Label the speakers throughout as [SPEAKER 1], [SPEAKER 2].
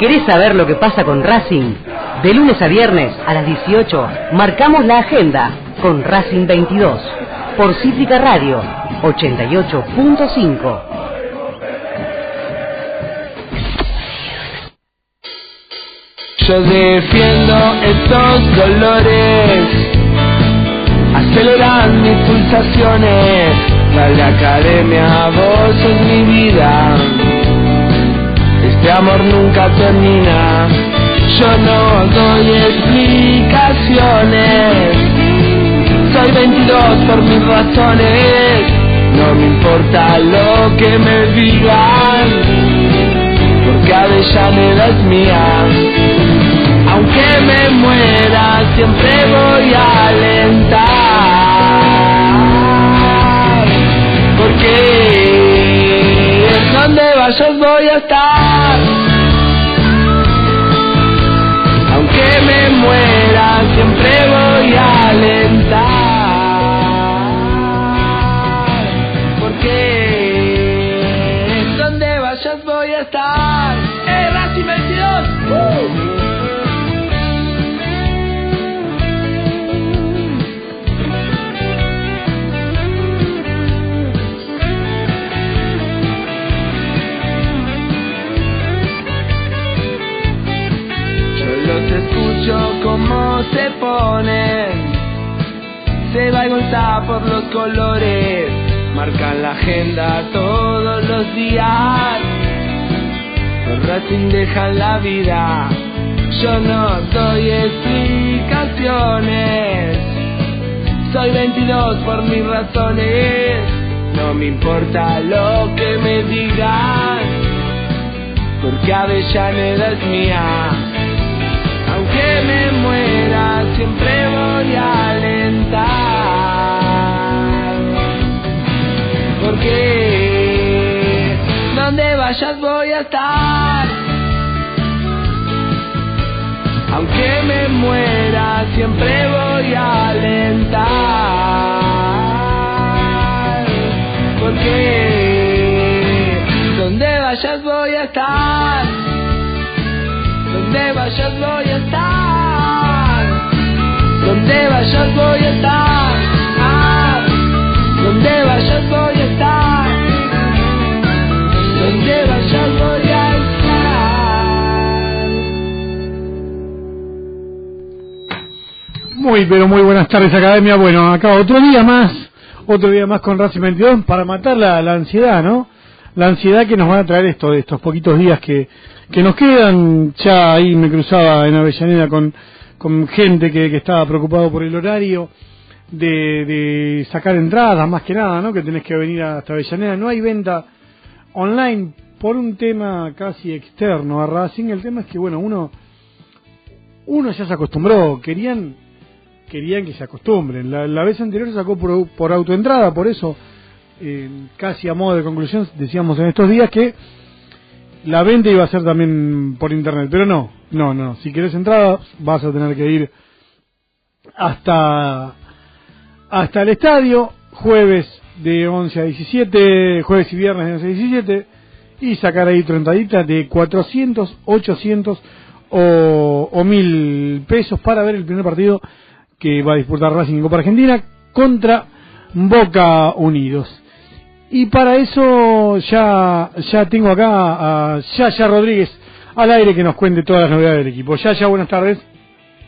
[SPEAKER 1] ¿Querés saber lo que pasa con Racing? De lunes a viernes a las 18 marcamos la agenda con Racing 22 por Cítrica Radio 88.5.
[SPEAKER 2] Yo defiendo estos dolores, aceleran mis pulsaciones. Dale academia, vos sos mi vida. Este amor nunca termina. Yo no doy explicaciones. Soy 22 por mis razones. No me importa lo que me digan. Porque Avellaneda es mía. Aunque me muera, siempre voy a alentar. Vayas voy a estar. Aunque me muera, siempre Se va Gonzá por los colores. Marcan la agenda todos los días. Los Racing dejan la vida. Yo no doy explicaciones. Soy 22 por mis razones. No me importa lo que me digan porque Avellaneda es mía. Aunque me muera, siempre voy a alentar. Porque donde vayas voy a estar. Aunque me muera, siempre voy a alentar. Porque donde vayas voy a estar. Donde vayas voy a estar. Donde vayas voy a estar. Ah, donde vayas voy a estar. Donde vayas voy a estar.
[SPEAKER 3] Muy, pero muy buenas tardes, Academia. Bueno, acá otro día más, otro día más con Racing 22 para matar la, ansiedad, ¿no? La ansiedad que nos van a traer esto, estos poquitos días que, que nos quedan. Ya ahí me cruzaba en Avellaneda con, con gente que, que estaba preocupado por el horario de, de sacar entradas, más que nada, ¿no? Que tenés que venir hasta Avellaneda. No hay venta online por un tema casi externo a Racing. El tema es que, bueno, uno, uno ya se acostumbró. Querían querían que se acostumbren. La, la vez anterior sacó por, por autoentrada, por eso, eh, casi a modo de conclusión, decíamos en estos días que la venta iba a ser también por internet, pero no, no, no. Si querés entrada, vas a tener que ir hasta, hasta el estadio, jueves de 11 a 17, jueves y viernes de 11 a 17, y sacar ahí tu entradita de 400, 800 o, o 1000 pesos para ver el primer partido que va a disputar Racing Copa Argentina contra Boca Unidos. Y para eso ya, ya tengo acá a Yaya Rodríguez al aire que nos cuente todas las novedades del equipo. Yaya, buenas tardes.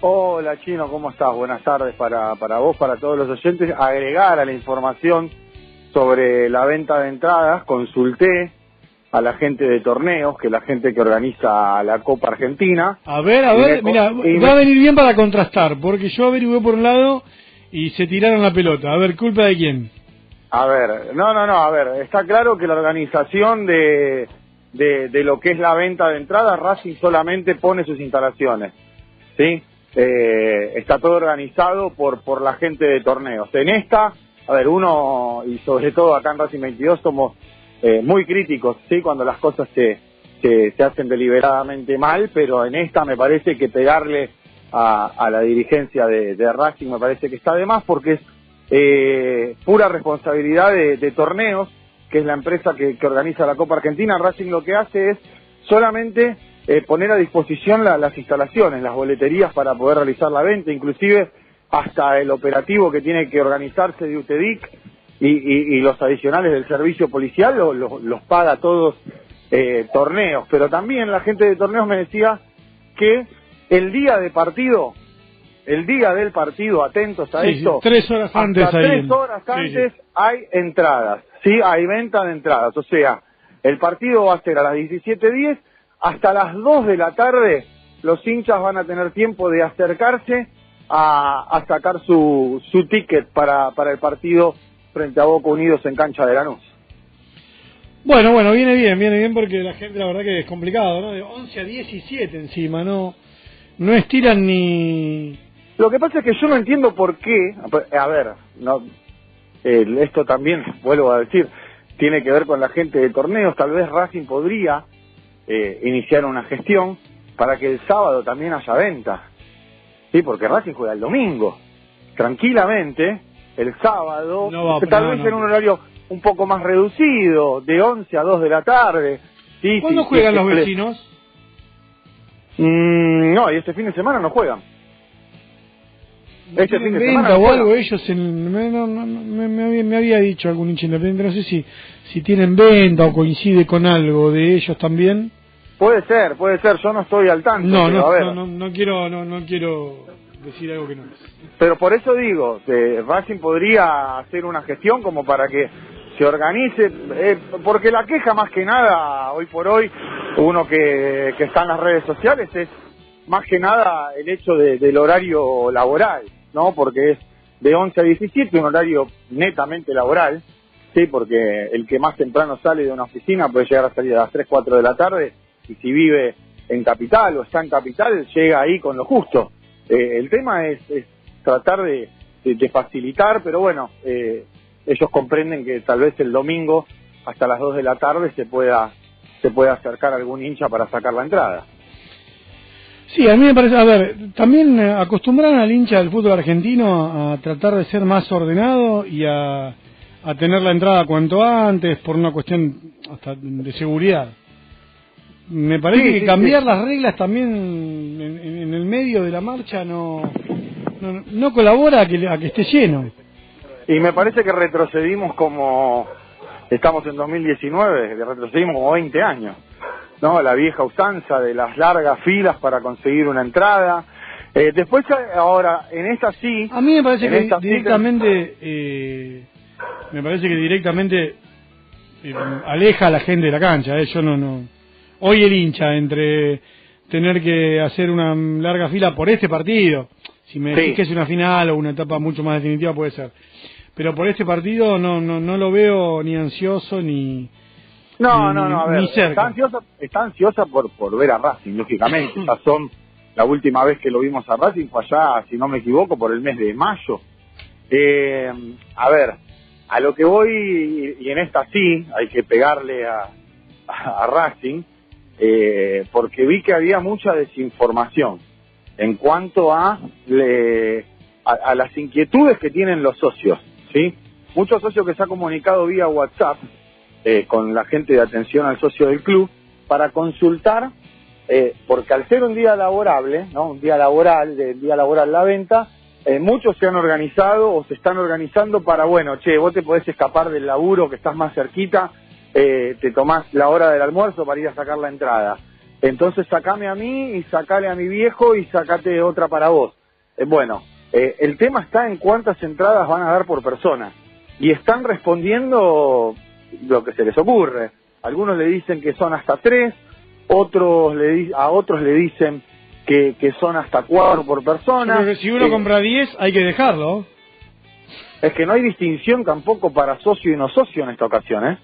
[SPEAKER 4] Hola Chino, ¿cómo estás? Buenas tardes para, para vos, para todos los oyentes. Agregar a la información sobre la venta de entradas, consulté a la gente de torneos, que es la gente que organiza la Copa Argentina.
[SPEAKER 3] A ver, a ver, mira, va a venir bien para contrastar, porque yo averigué por un lado y se tiraron la pelota. A ver, ¿culpa de quién?
[SPEAKER 4] A ver, no, no, no, a ver, está claro que la organización de, de, lo que es la venta de entradas, Racing solamente pone sus instalaciones, ¿sí? Eh, está todo organizado por, por la gente de torneos. En esta, a ver, uno, y sobre todo acá en Racing 22, somos eh, muy críticos, ¿sí? Cuando las cosas se, se, se hacen deliberadamente mal, pero en esta me parece que pegarle a, a la dirigencia de, de Racing me parece que está de más porque es eh, pura responsabilidad de, torneos, que es la empresa que, organiza la Copa Argentina. Racing lo que hace es solamente eh, poner a disposición las instalaciones, las boleterías para poder realizar la venta, inclusive hasta el operativo que tiene que organizarse de UTEDIC y, los adicionales del servicio policial los paga todos eh, torneos. Pero también la gente de torneos me decía que el día de partido, el día del partido, atentos a esto,
[SPEAKER 3] tres horas antes,
[SPEAKER 4] tres horas antes hay entradas, sí, hay venta de entradas. O sea, el partido va a ser a las 17.10 hasta las 2 de la tarde. Los hinchas van a tener tiempo de acercarse a, sacar su, su ticket para, para el partido frente a Boca Unidos en cancha de Lanús.
[SPEAKER 3] Bueno, bueno, viene bien, viene bien porque la gente la verdad que es complicado, ¿no? De 11 a 17 encima, no no estiran ni...
[SPEAKER 4] Lo que pasa es que yo no entiendo por qué, a ver, no, esto también, vuelvo a decir, tiene que ver con la gente de torneos, tal vez Racing podría eh, iniciar una gestión para que el sábado también haya venta, ¿sí? Porque Racing juega el domingo, tranquilamente, el sábado, tal vez en un horario un poco más reducido, de 11 a 2 de la tarde.
[SPEAKER 3] Sí, ¿Cuándo juegan los vecinos?
[SPEAKER 4] Mm, no, y este fin de semana no juegan.
[SPEAKER 3] Este fin de semana o algo ellos en, me, no, me, había, dicho algún hincha independiente no sé si si tienen venta o coincide con algo de ellos también.
[SPEAKER 4] Puede ser puede ser yo no estoy al tanto
[SPEAKER 3] no no, no, no quiero no, no quiero decir algo que no. Es
[SPEAKER 4] pero por eso digo que Racing podría hacer una gestión como para que se organice, eh, porque la queja más que nada, hoy por hoy, uno que, que está en las redes sociales, es más que nada el hecho del horario laboral, ¿no? Porque es de 11 a 17, un horario netamente laboral, ¿sí? Porque el que más temprano sale de una oficina puede llegar a salir a las 3, 4 de la tarde, y si vive en capital o está en capital, llega ahí con lo justo. Eh, el tema es, tratar de, de, facilitar, pero bueno, eh, ellos comprenden que tal vez el domingo hasta las 2 de la tarde se pueda se pueda acercar algún hincha para sacar la entrada.
[SPEAKER 3] Sí, a mí me parece, a ver, también eh, acostumbran al hincha del fútbol argentino a tratar de ser más ordenado y a, a tener la entrada cuanto antes por una cuestión hasta de seguridad. Me parece que cambiar las reglas también en, el medio de la marcha no, no, no colabora a que, a que esté lleno.
[SPEAKER 4] Y me parece que retrocedimos como, estamos en 2019, que retrocedimos como 20 años, ¿no? La vieja usanza de las largas filas para conseguir una entrada. Eh, después, ahora, en esta sí...
[SPEAKER 3] A mí me parece que directamente, eh, me parece que directamente eh, aleja a la gente de la cancha, eh. yo no, no... Hoy el hincha entre tener que hacer una larga fila por este partido, si me decís que es una final o una etapa mucho más definitiva puede ser pero por este partido no no no lo veo ni ansioso ni
[SPEAKER 4] no no no a ver, está ansiosa está ansiosa por por ver a Racing lógicamente. Ya son la última vez que lo vimos a Racing fue allá si no me equivoco por el mes de mayo. Eh, a ver a lo que voy y, en esta sí hay que pegarle a, a, Racing eh, porque vi que había mucha desinformación en cuanto a, le, a las inquietudes que tienen los socios ¿sí? Muchos socios que se ha comunicado vía WhatsApp eh, con la gente de atención al socio del club para consultar, eh, porque al ser un día laborable, ¿no? Un día laboral, del día laboral la venta, eh, muchos se han organizado o se están organizando para, bueno, che, vos te podés escapar del laburo que estás más cerquita, te tomás la hora del almuerzo para ir a sacar la entrada. Entonces sacame a mí y sacale a mi viejo y sacate otra para vos. bueno, eh, el tema está en cuántas entradas van a dar por persona. Y están respondiendo lo que se les ocurre. Algunos le dicen que son hasta tres, otros le a otros le dicen que, que son hasta cuatro por persona.
[SPEAKER 3] si uno eh, compra diez, hay que dejarlo.
[SPEAKER 4] Es que no hay distinción tampoco para socio y no socio en esta ocasión, ¿eh?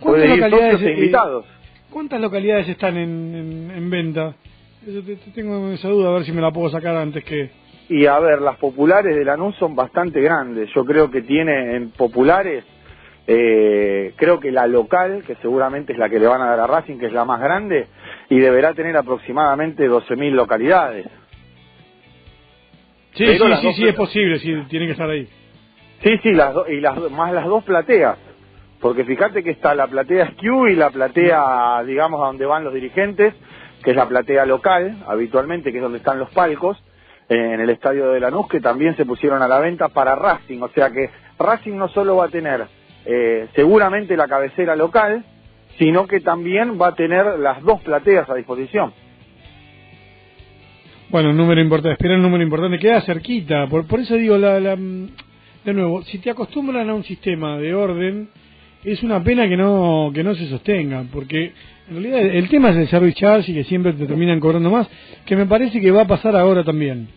[SPEAKER 3] ¿Cuántas localidades, e invitados. ¿Cuántas localidades están en, en, venta? tengo esa duda, a ver si me la puedo sacar antes que...
[SPEAKER 4] Y a ver, las populares de Lanús son bastante grandes. Yo creo que tiene en populares, eh, creo que la local, que seguramente es la que le van a dar a Racing, que es la más grande, y deberá tener aproximadamente 12.000 localidades.
[SPEAKER 3] Sí, sí, sí, sí, es posible, sí, tiene que estar ahí.
[SPEAKER 4] Sí, sí, las y las, más las dos plateas. Porque fíjate que está la platea Skew y la platea, digamos, a donde van los dirigentes, que es la platea local, habitualmente, que es donde están los palcos, en el estadio de Lanús, que también se pusieron a la venta para Racing. O sea que Racing no solo va a tener eh, seguramente la cabecera local, sino que también va a tener las dos plateas a disposición.
[SPEAKER 3] Bueno, un número importante, espera un número importante, queda cerquita, por, por eso digo, la, la, de nuevo, si te acostumbran a un sistema de orden, es una pena que no que no se sostenga, porque en realidad el tema es el service charge y que siempre te terminan cobrando más, que me parece que va a pasar ahora también.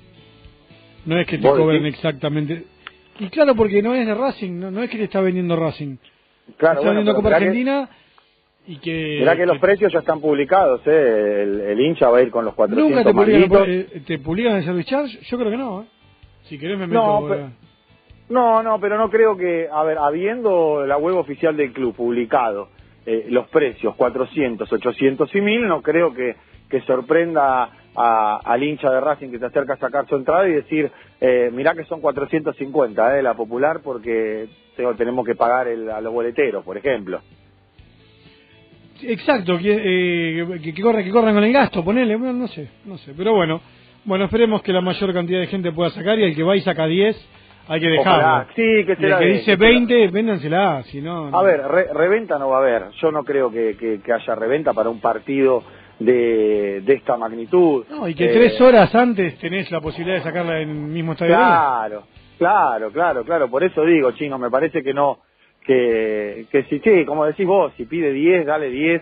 [SPEAKER 3] No es que te cobren exactamente. Y claro, porque no es de Racing, no, no es que te está vendiendo Racing.
[SPEAKER 4] Claro,
[SPEAKER 3] está
[SPEAKER 4] bueno,
[SPEAKER 3] vendiendo Copa
[SPEAKER 4] mirá que-
[SPEAKER 3] Argentina y que...
[SPEAKER 4] Mirá que los precios ya están publicados, ¿eh? el, el hincha va a ir con los 400
[SPEAKER 3] ¿Nunca te publican,
[SPEAKER 4] malditos.
[SPEAKER 3] te publican el service charge? Yo creo que no, ¿eh? Si querés me meto...
[SPEAKER 4] No,
[SPEAKER 3] ahora.
[SPEAKER 4] pero- No, no, pero no creo que, a ver, habiendo la web oficial del club publicado eh, los precios 400, 800 y 1000, no creo que, que sorprenda a- al hincha de Racing que se acerca a sacar su entrada y decir, eh, mirá que son 450, eh, la popular, porque tengo- tenemos que pagar el- a los boleteros, por ejemplo.
[SPEAKER 3] Exacto, que, eh, que, que corran, que corran con el gasto, ponele, bueno, no sé, no sé, pero bueno, bueno, esperemos que la mayor cantidad de gente pueda sacar y el que va y saca 10, hay que dejarlo.
[SPEAKER 4] Ojalá. Sí, que
[SPEAKER 3] Y el que
[SPEAKER 4] de-
[SPEAKER 3] dice
[SPEAKER 4] que será-
[SPEAKER 3] 20, véndansela, si no... no.
[SPEAKER 4] A ver, re- reventa no va a haber. Yo no creo que, que- que haya reventa para un partido de, de esta magnitud.
[SPEAKER 3] No, y que
[SPEAKER 4] Eh,
[SPEAKER 3] tres horas antes tenés la posibilidad de sacarla en el mismo estadio.
[SPEAKER 4] Claro, claro, claro, claro. Por eso digo, chino, me parece que no, que, que si, sí, como decís vos, si pide 10, dale 10,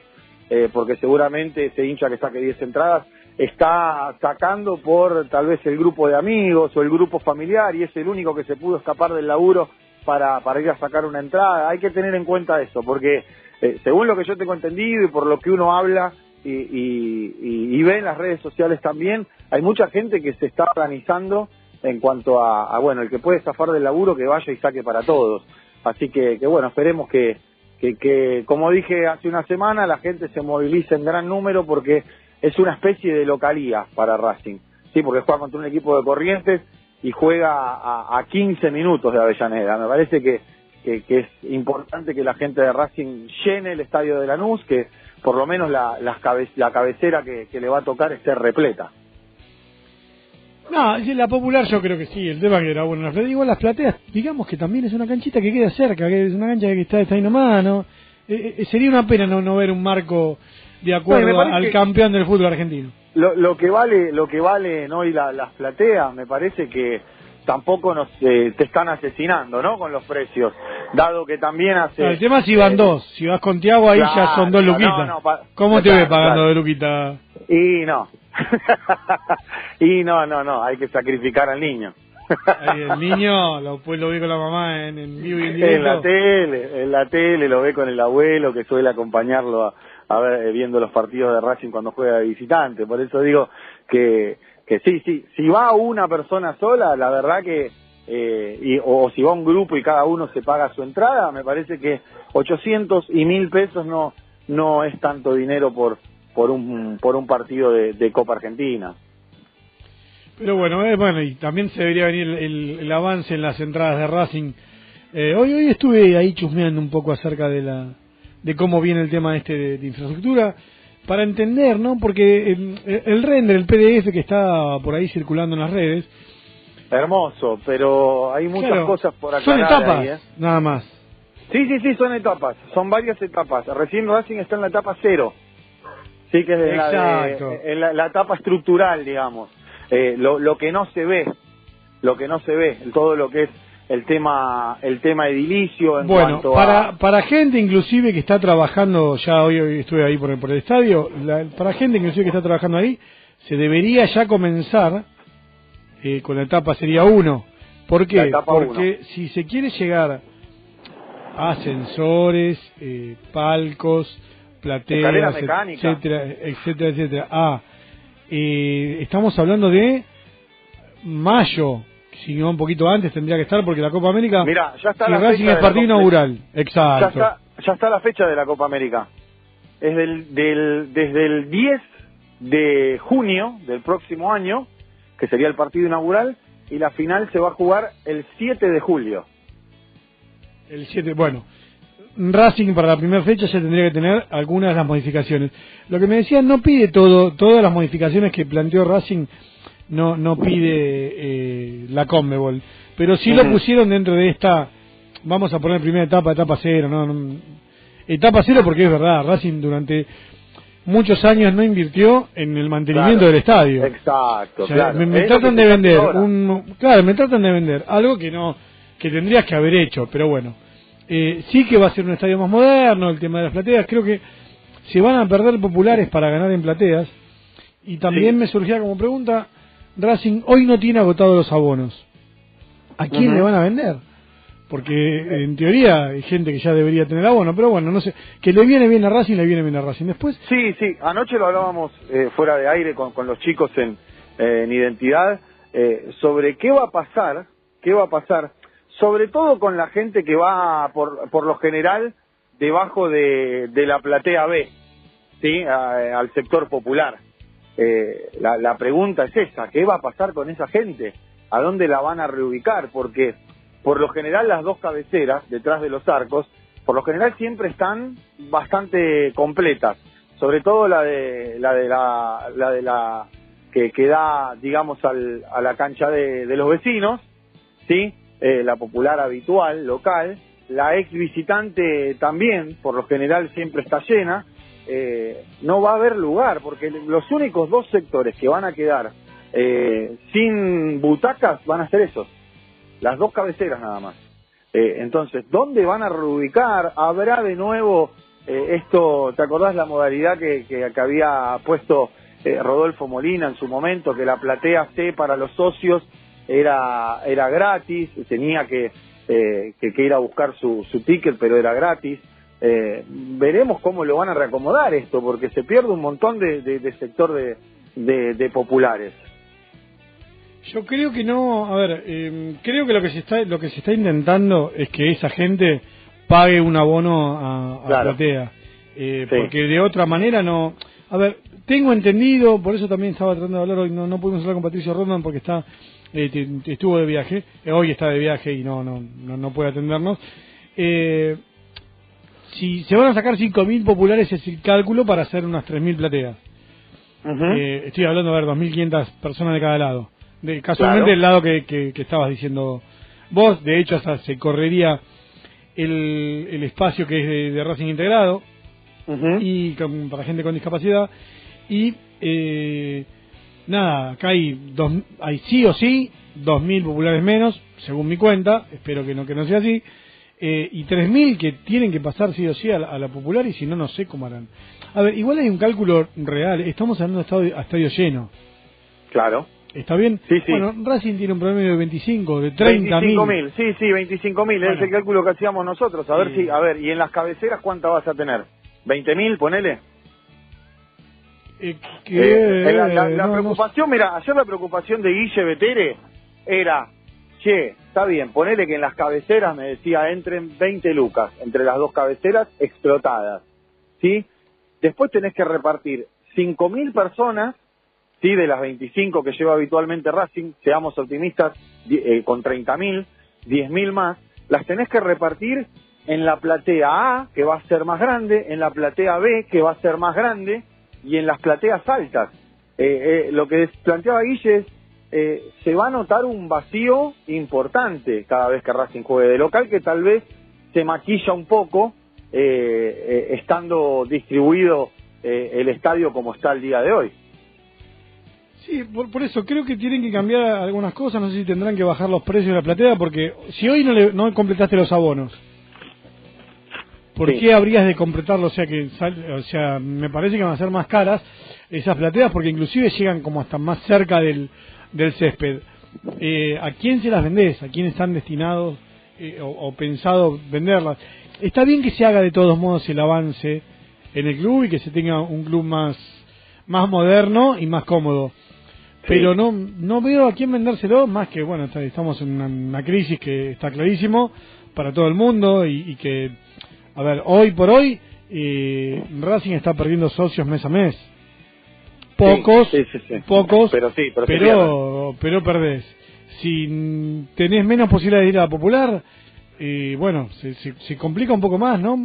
[SPEAKER 4] eh, porque seguramente ese hincha que saque 10 entradas está sacando por tal vez el grupo de amigos o el grupo familiar y es el único que se pudo escapar del laburo para, para ir a sacar una entrada. Hay que tener en cuenta eso, porque eh, según lo que yo tengo entendido y por lo que uno habla y, y, ve en las redes sociales también, hay mucha gente que se está organizando en cuanto a, a, bueno, el que puede zafar del laburo que vaya y saque para todos. Así que, que bueno, esperemos que, que, que, como dije hace una semana, la gente se movilice en gran número porque es una especie de localía para Racing. Sí, porque juega contra un equipo de Corrientes y juega a, a 15 minutos de Avellaneda. Me parece que, que, que es importante que la gente de Racing llene el estadio de Lanús, que por lo menos la, las cabe- la cabecera que, que le va a tocar esté repleta.
[SPEAKER 3] No, la popular yo creo que sí, el tema que era bueno. Igual las plateas, digamos que también es una canchita que queda cerca, que es una cancha que está, está ahí nomás, ¿no? Eh, eh, sería una pena no, no ver un marco de acuerdo
[SPEAKER 4] No,
[SPEAKER 3] al campeón del fútbol argentino.
[SPEAKER 4] Lo, lo que vale, lo que valen hoy la- las plateas, me parece que tampoco nos eh, te están asesinando, ¿no? Con los precios, dado que también hace.
[SPEAKER 3] El tema es si van
[SPEAKER 4] eh,
[SPEAKER 3] dos, si vas con Tiago ahí ya son dos
[SPEAKER 4] no,
[SPEAKER 3] luquitas.
[SPEAKER 4] no, pa-
[SPEAKER 3] ¿Cómo te ves pagando de luquita?
[SPEAKER 4] Y no. y no, no, no, hay que sacrificar al niño.
[SPEAKER 3] Ahí el niño, lo, pues lo ve con la mamá en, en vivo y en
[SPEAKER 4] en la tele, en la tele lo ve con el abuelo que suele acompañarlo a, a ver, eh, viendo los partidos de Racing cuando juega de visitante. Por eso digo que, que sí, sí, si va una persona sola, la verdad que, eh, y, o, si va un grupo y cada uno se paga su entrada, me parece que 800 y 1000 pesos no, no es tanto dinero por, por un, por un partido de, Copa Argentina.
[SPEAKER 3] Pero bueno, eh, bueno, y también se debería venir el, el- el avance en las entradas de Racing. Eh, hoy hoy estuve ahí chusmeando un poco acerca de la de cómo viene el tema este de, de infraestructura para entender, ¿no? Porque el, el render, el PDF que está por ahí circulando en las redes,
[SPEAKER 4] Hermoso, pero hay muchas
[SPEAKER 3] claro,
[SPEAKER 4] cosas por
[SPEAKER 3] son
[SPEAKER 4] aclarar
[SPEAKER 3] etapas,
[SPEAKER 4] ahí, ¿eh?
[SPEAKER 3] nada más.
[SPEAKER 4] Sí, sí, sí, son etapas, son varias etapas. Recién Racing está en la etapa cero, sí que es en la, de- en la, la etapa estructural, digamos. Eh, lo, lo que no se ve, lo que no se ve, todo lo que es el tema, el tema edilicio en
[SPEAKER 3] Bueno,
[SPEAKER 4] cuanto
[SPEAKER 3] para,
[SPEAKER 4] a...
[SPEAKER 3] para gente inclusive que está trabajando, ya hoy, hoy estuve ahí por el, por el estadio, la- para gente inclusive que está trabajando ahí, se debería ya comenzar eh, con la etapa sería 1. ¿Por qué? Porque si se quiere llegar a ascensores, eh, palcos, plateas, etcétera, etcétera, etcétera, a, eh, estamos hablando de mayo, si no un poquito antes tendría que estar porque la Copa América
[SPEAKER 4] Mira, ya está la
[SPEAKER 3] Racing
[SPEAKER 4] fecha
[SPEAKER 3] es
[SPEAKER 4] de la
[SPEAKER 3] partido inaugural,
[SPEAKER 4] Ya
[SPEAKER 3] exacto.
[SPEAKER 4] está, ya está la fecha de la Copa América. Es del, del, desde el 10 de junio del próximo año, que sería el partido inaugural, y la final se va a jugar el 7 de julio.
[SPEAKER 3] El 7, bueno, Racing para la primera fecha ya tendría que tener algunas de las modificaciones. Lo que me decían, no pide todo, todas las modificaciones que planteó Racing, no, no pide eh, la Conmebol, pero sí lo pusieron dentro de esta, vamos a poner primera etapa, etapa cero, no, no etapa cero porque es verdad, Racing durante muchos años no invirtió en el mantenimiento del estadio.
[SPEAKER 4] Exacto,
[SPEAKER 3] Me, tratan de vender un, claro, me tratan de vender algo que no, que tendrías que haber hecho, pero bueno, eh, sí que va a ser un estadio más moderno, el tema de las plateas, creo que se van a perder populares para ganar en plateas. Y también me surgía como pregunta, Racing hoy no tiene agotados los abonos. ¿A quién le van a vender? Porque en teoría hay gente que ya debería tener abono, pero bueno, no sé, que le viene bien a Racing, le viene bien a Racing. Después...
[SPEAKER 4] Sí, sí, anoche lo hablábamos eh, fuera de aire con, con los chicos en, eh, en identidad, eh, sobre qué va a pasar, qué va a pasar, sobre todo con la gente que va por, por lo general debajo de, de la platea B, ¿sí? al sector popular. la, la pregunta es esa, ¿qué va a pasar con esa gente? ¿A dónde la van a reubicar? Porque por lo general las dos cabeceras detrás de los arcos, por lo general siempre están bastante completas, sobre todo la de la de la, la de la que, da, digamos, al, a la cancha de, los vecinos, sí, eh, la popular habitual local, la ex visitante también, por lo general siempre está llena, eh, no va a haber lugar porque los únicos dos sectores que van a quedar eh, sin butacas van a ser esos las dos cabeceras nada más. Eh, entonces, ¿dónde van a reubicar? ¿Habrá de nuevo eh, esto, ¿te acordás la modalidad que, que, había puesto eh, Rodolfo Molina en su momento, que la platea C para los socios era, era gratis, tenía que, que, ir a buscar su, su ticket, pero era gratis? veremos cómo lo van a reacomodar esto, porque se pierde un montón de, de, sector de, de populares.
[SPEAKER 3] Yo creo que no, a ver, eh, creo que lo que se está lo que se está intentando es que esa gente pague un abono a, a platea, eh, porque de otra manera no. A ver, tengo entendido, por eso también estaba tratando de hablar hoy, no, no pudimos hablar con Patricio Rodman porque está eh, estuvo de viaje, hoy está de viaje y no no no, puede atendernos. si se van a sacar 5.000 populares es el cálculo para hacer unas 3.000 plateas. estoy hablando de ver 2.500 personas de cada lado. De, casualmente el lado que, que, estabas diciendo vos, de hecho hasta se correría el, el espacio que es de, Racing integrado y para gente con discapacidad y eh, nada, acá hay, dos, hay sí o sí 2.000 populares menos, según mi cuenta, espero que no, que no sea así, eh, y 3.000 que tienen que pasar sí o sí a la, popular y si no, no sé cómo harán. A ver, igual hay un cálculo real, estamos hablando de estadio, a estadio lleno.
[SPEAKER 4] Claro.
[SPEAKER 3] ¿Está bien?
[SPEAKER 4] Sí, sí.
[SPEAKER 3] Bueno, Racing tiene un promedio de 25, de 30
[SPEAKER 4] mil. mil, sí, sí, 25 mil, es el cálculo que hacíamos nosotros. A ver si, a ver, ¿y en las cabeceras cuánta vas a tener? ¿20 mil, ponele?
[SPEAKER 3] Eh, eh,
[SPEAKER 4] la, preocupación, mira, ayer la preocupación de Guille Betere era, che, está bien, ponele que en las cabeceras, me decía, entren 20 lucas, entre las dos cabeceras explotadas, ¿sí? Después tenés que repartir 5 mil personas sí, de las 25 que lleva habitualmente Racing, seamos optimistas, eh, con 30.000, 10.000 más, las tenés que repartir en la platea A, que va a ser más grande, en la platea B, que va a ser más grande, y en las plateas altas. Eh, eh, lo que planteaba Guille es, se va a notar un vacío importante cada vez que Racing juegue de local, que tal vez se maquilla un poco, estando distribuido el estadio como está el día de hoy.
[SPEAKER 3] Sí, por, eso creo que tienen que cambiar algunas cosas. No sé si tendrán que bajar los precios de la platea, porque si hoy no, le, no completaste los abonos, ¿por qué habrías de completarlo? O sea, que o sea, me parece que van a ser más caras esas plateas, porque inclusive llegan como hasta más cerca del, del césped. Eh, ¿A quién se las vendés? ¿A quién están destinados eh, o, o pensado venderlas? Está bien que se haga de todos modos el avance en el club y que se tenga un club más más moderno y más cómodo pero no no veo a quién vendérselo más que bueno estamos en una, crisis que está clarísimo para todo el mundo y, que a ver hoy por hoy eh, Racing está perdiendo socios mes a mes. Pocos pocos
[SPEAKER 4] pero sí
[SPEAKER 3] pero pero, perdés. Si tenés menos posibilidades de ir a la popular y bueno, se, se, complica un poco más, ¿no?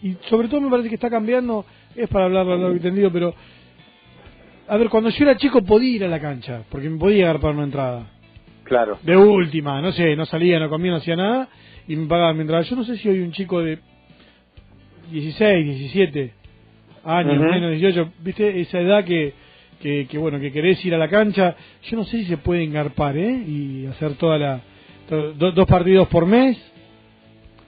[SPEAKER 3] Y sobre todo me parece que está cambiando, es para hablar lo entendido, pero a ver, cuando yo era chico podía ir a la cancha, porque me podía agarrar para una entrada.
[SPEAKER 4] Claro.
[SPEAKER 3] De última, no sé, no salía, no comía, no hacía nada, y me pagaban mi entrada. Yo no sé si hoy un chico de 16, 17 años, menos 18, viste, esa edad que, que, que, bueno, que querés ir a la cancha, yo no sé si se puede engarpar, ¿eh? Y hacer toda la, dos partidos por mes,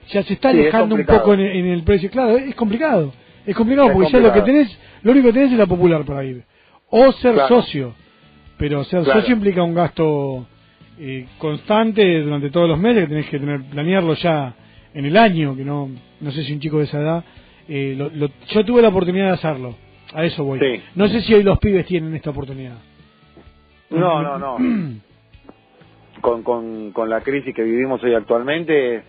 [SPEAKER 3] ya se está alejando un poco en, el precio. Claro, es complicado. Es complicado porque ya lo que tenés, lo único que tenés es la popular para ir. O ser socio. Pero ser socio implica un gasto eh, constante durante todos los meses que tenés que tener planearlo ya en el año, que no no sé si un chico de esa edad. Eh, lo, yo tuve la oportunidad de hacerlo. A eso voy. No sé si hoy los pibes tienen esta oportunidad.
[SPEAKER 4] No, no, no. con, con, con la crisis que vivimos hoy actualmente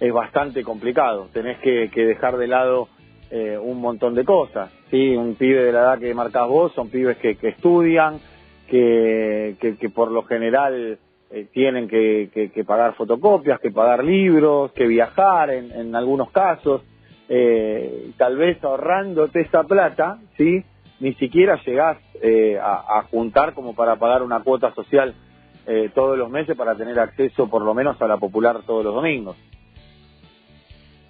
[SPEAKER 4] es bastante complicado. Tenés que, que dejar de lado eh, un montón de cosas. ¿Sí? Un pibe de la edad que marcas vos son pibes que, que estudian, que, que, por lo general eh, tienen que, que, pagar fotocopias, que pagar libros, que viajar en, en algunos casos. Eh, tal vez ahorrándote esa plata, ¿sí? ni siquiera llegás eh, a, a juntar como para pagar una cuota social eh, todos los meses para tener acceso por lo menos a la popular todos los domingos.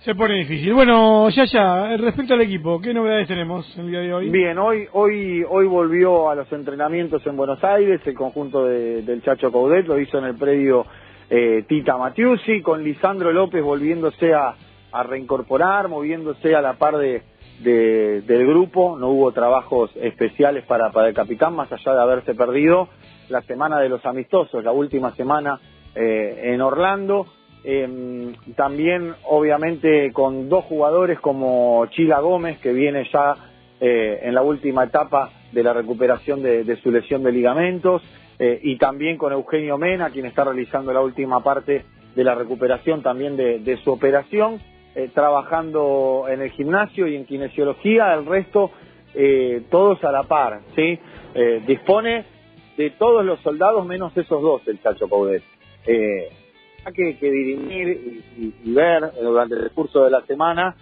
[SPEAKER 3] Se pone difícil. Bueno, ya ya, respecto al equipo, ¿qué novedades tenemos el día de hoy?
[SPEAKER 4] Bien, hoy hoy hoy volvió a los entrenamientos en Buenos Aires el conjunto del Chacho Caudet, lo hizo en el predio eh, Tita Matiusi, con Lisandro López volviéndose a, reincorporar, moviéndose a la par de, del grupo, no hubo trabajos especiales para, para el capitán, más allá de haberse perdido la semana de los amistosos, la última semana eh, en Orlando. Em, también, obviamente, con dos jugadores como Chila Gómez, que viene ya eh, en la última etapa de la recuperación de, su lesión de ligamentos, eh, y también con Eugenio Mena, quien está realizando la última parte de la recuperación también de, su operación, trabajando en el gimnasio y en kinesiología, el resto todos a la par, ¿sí? dispone de todos los soldados menos esos dos, el Chacho Paudet. Eh, que, dirimir y, ver durante el curso de la semana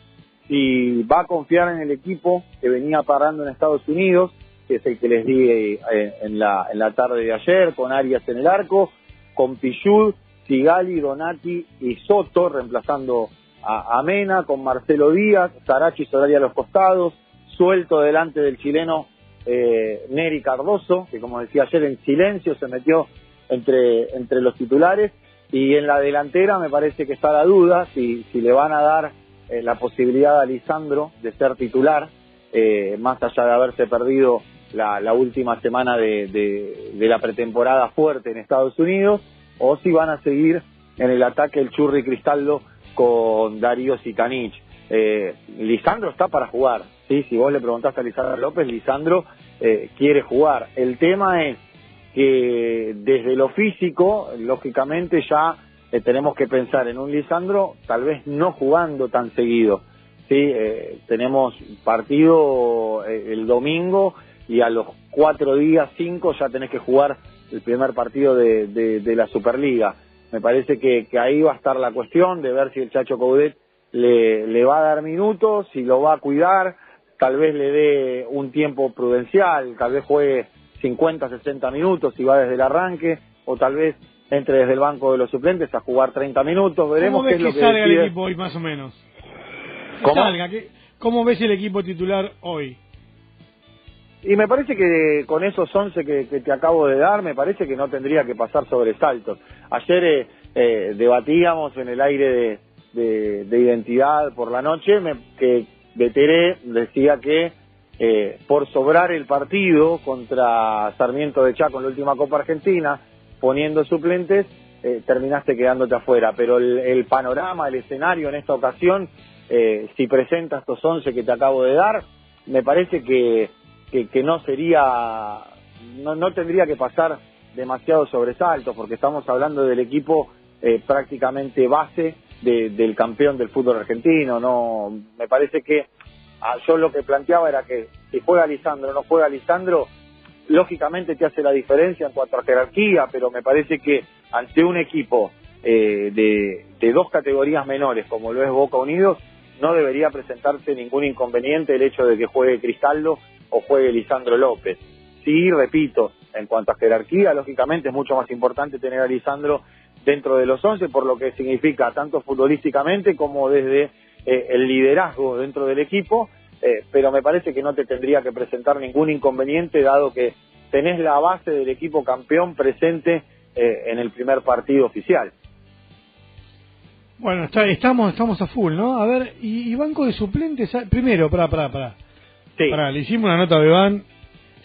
[SPEAKER 4] si va a confiar en el equipo que venía parando en Estados Unidos, que es el que les di eh, en, la, en la tarde de ayer, con Arias en el arco, con Pichud, Sigali, Donati y Soto, reemplazando a, Mena, con Marcelo Díaz, Sarachi Solari a los costados, suelto delante del chileno eh, Neri Cardoso, que como decía ayer en silencio se metió entre, entre los titulares, y en la delantera me parece que está la duda si, si le van a dar eh, la posibilidad a Lisandro de ser titular, eh, más allá de haberse perdido la, la última semana de, de, la pretemporada fuerte en Estados Unidos, o si van a seguir en el ataque el Churri Cristaldo con Darío Sitanich. Eh, Lisandro está para jugar, ¿sí? Si vos le preguntaste a Lisandro López, Lisandro eh, quiere jugar. El tema es que desde lo físico, lógicamente ya eh, tenemos que pensar en un Lisandro tal vez no jugando tan seguido. Sí, eh, tenemos partido el domingo y a los cuatro días, cinco, ya tenés que jugar el primer partido de, de, la Superliga. Me parece que, que, ahí va a estar la cuestión de ver si el Chacho Coudet le, le va a dar minutos, si lo va a cuidar, tal vez le dé un tiempo prudencial, tal vez juegue 50, 60 minutos y va desde el arranque, o tal vez entre desde el banco de los suplentes a jugar 30 minutos, veremos
[SPEAKER 3] ¿Cómo
[SPEAKER 4] qué es lo
[SPEAKER 3] que, salga el equipo hoy más o menos? ¿Cómo? ves el equipo titular hoy?
[SPEAKER 4] Y me parece que con esos 11 que, te acabo de dar, me parece que no tendría que pasar sobresaltos. Ayer eh, eh, debatíamos en el aire de, de, identidad por la noche me, que de Teré decía que eh, por sobrar el partido contra Sarmiento de Chaco en la última Copa Argentina, poniendo suplentes, eh, terminaste quedándote afuera. Pero el, panorama, el escenario en esta ocasión, eh, si presenta estos 11 que te acabo de dar, me parece que, que, no sería, no, no tendría que pasar demasiado sobresaltos, porque estamos hablando del equipo prácticamente base del campeón del fútbol argentino. No, me parece que ah, yo lo que planteaba era que si juega Lisandro o no juega Lisandro, lógicamente te hace la diferencia en cuanto a jerarquía, pero me parece que ante un equipo eh, de, de dos categorías menores, como lo es Boca Unidos, no debería presentarse ningún inconveniente el hecho de que juegue Cristaldo o juegue Lisandro López. Sí, repito, en cuanto a jerarquía, lógicamente es mucho más importante tener a Lisandro dentro de los 11 por lo que significa tanto futbolísticamente como desde eh, el liderazgo dentro del equipo, eh, pero me parece que no te tendría que presentar ningún inconveniente dado que tenés la base del equipo campeón presente eh, en el primer partido oficial.
[SPEAKER 3] Bueno, está, estamos estamos a full, ¿no? A ver, y, y banco de suplentes, ah, primero, para, para, para.
[SPEAKER 4] Sí.
[SPEAKER 3] Pará, le hicimos una nota a Bebán,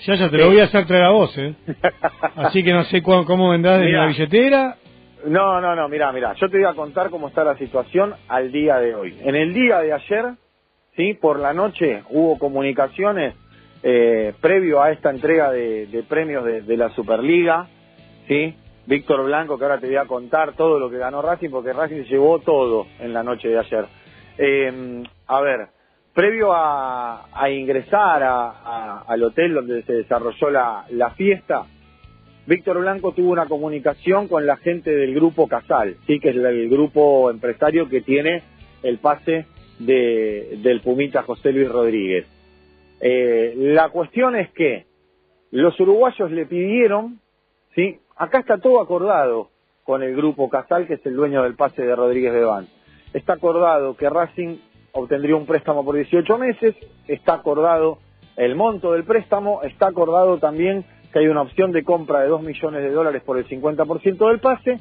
[SPEAKER 3] ya ya te lo voy a hacer traer a vos, ¿eh? Así que no sé cómo vendrás de la billetera.
[SPEAKER 4] No, no, no, mira, mira, yo te voy a contar cómo está la situación al día de hoy. En el día de ayer, sí, por la noche hubo comunicaciones eh, previo a esta entrega de, premios de, de la Superliga, sí. Víctor Blanco, que ahora te voy a contar todo lo que ganó Racing, porque Racing llevó todo en la noche de ayer. Eh, a ver, previo a, a ingresar a- al hotel donde se desarrolló la, la fiesta, Víctor Blanco tuvo una comunicación con la gente del grupo Casal, sí, que es el grupo empresario que tiene el pase de, del Pumita José Luis Rodríguez. Eh, la cuestión es que los uruguayos le pidieron, sí, acá está todo acordado con el grupo Casal, que es el dueño del pase de Rodríguez Bebán. Está acordado que Racing obtendría un préstamo por 18 meses, está acordado el monto del préstamo, está acordado también que hay una opción de compra de 2 millones de dólares por el 50% del pase,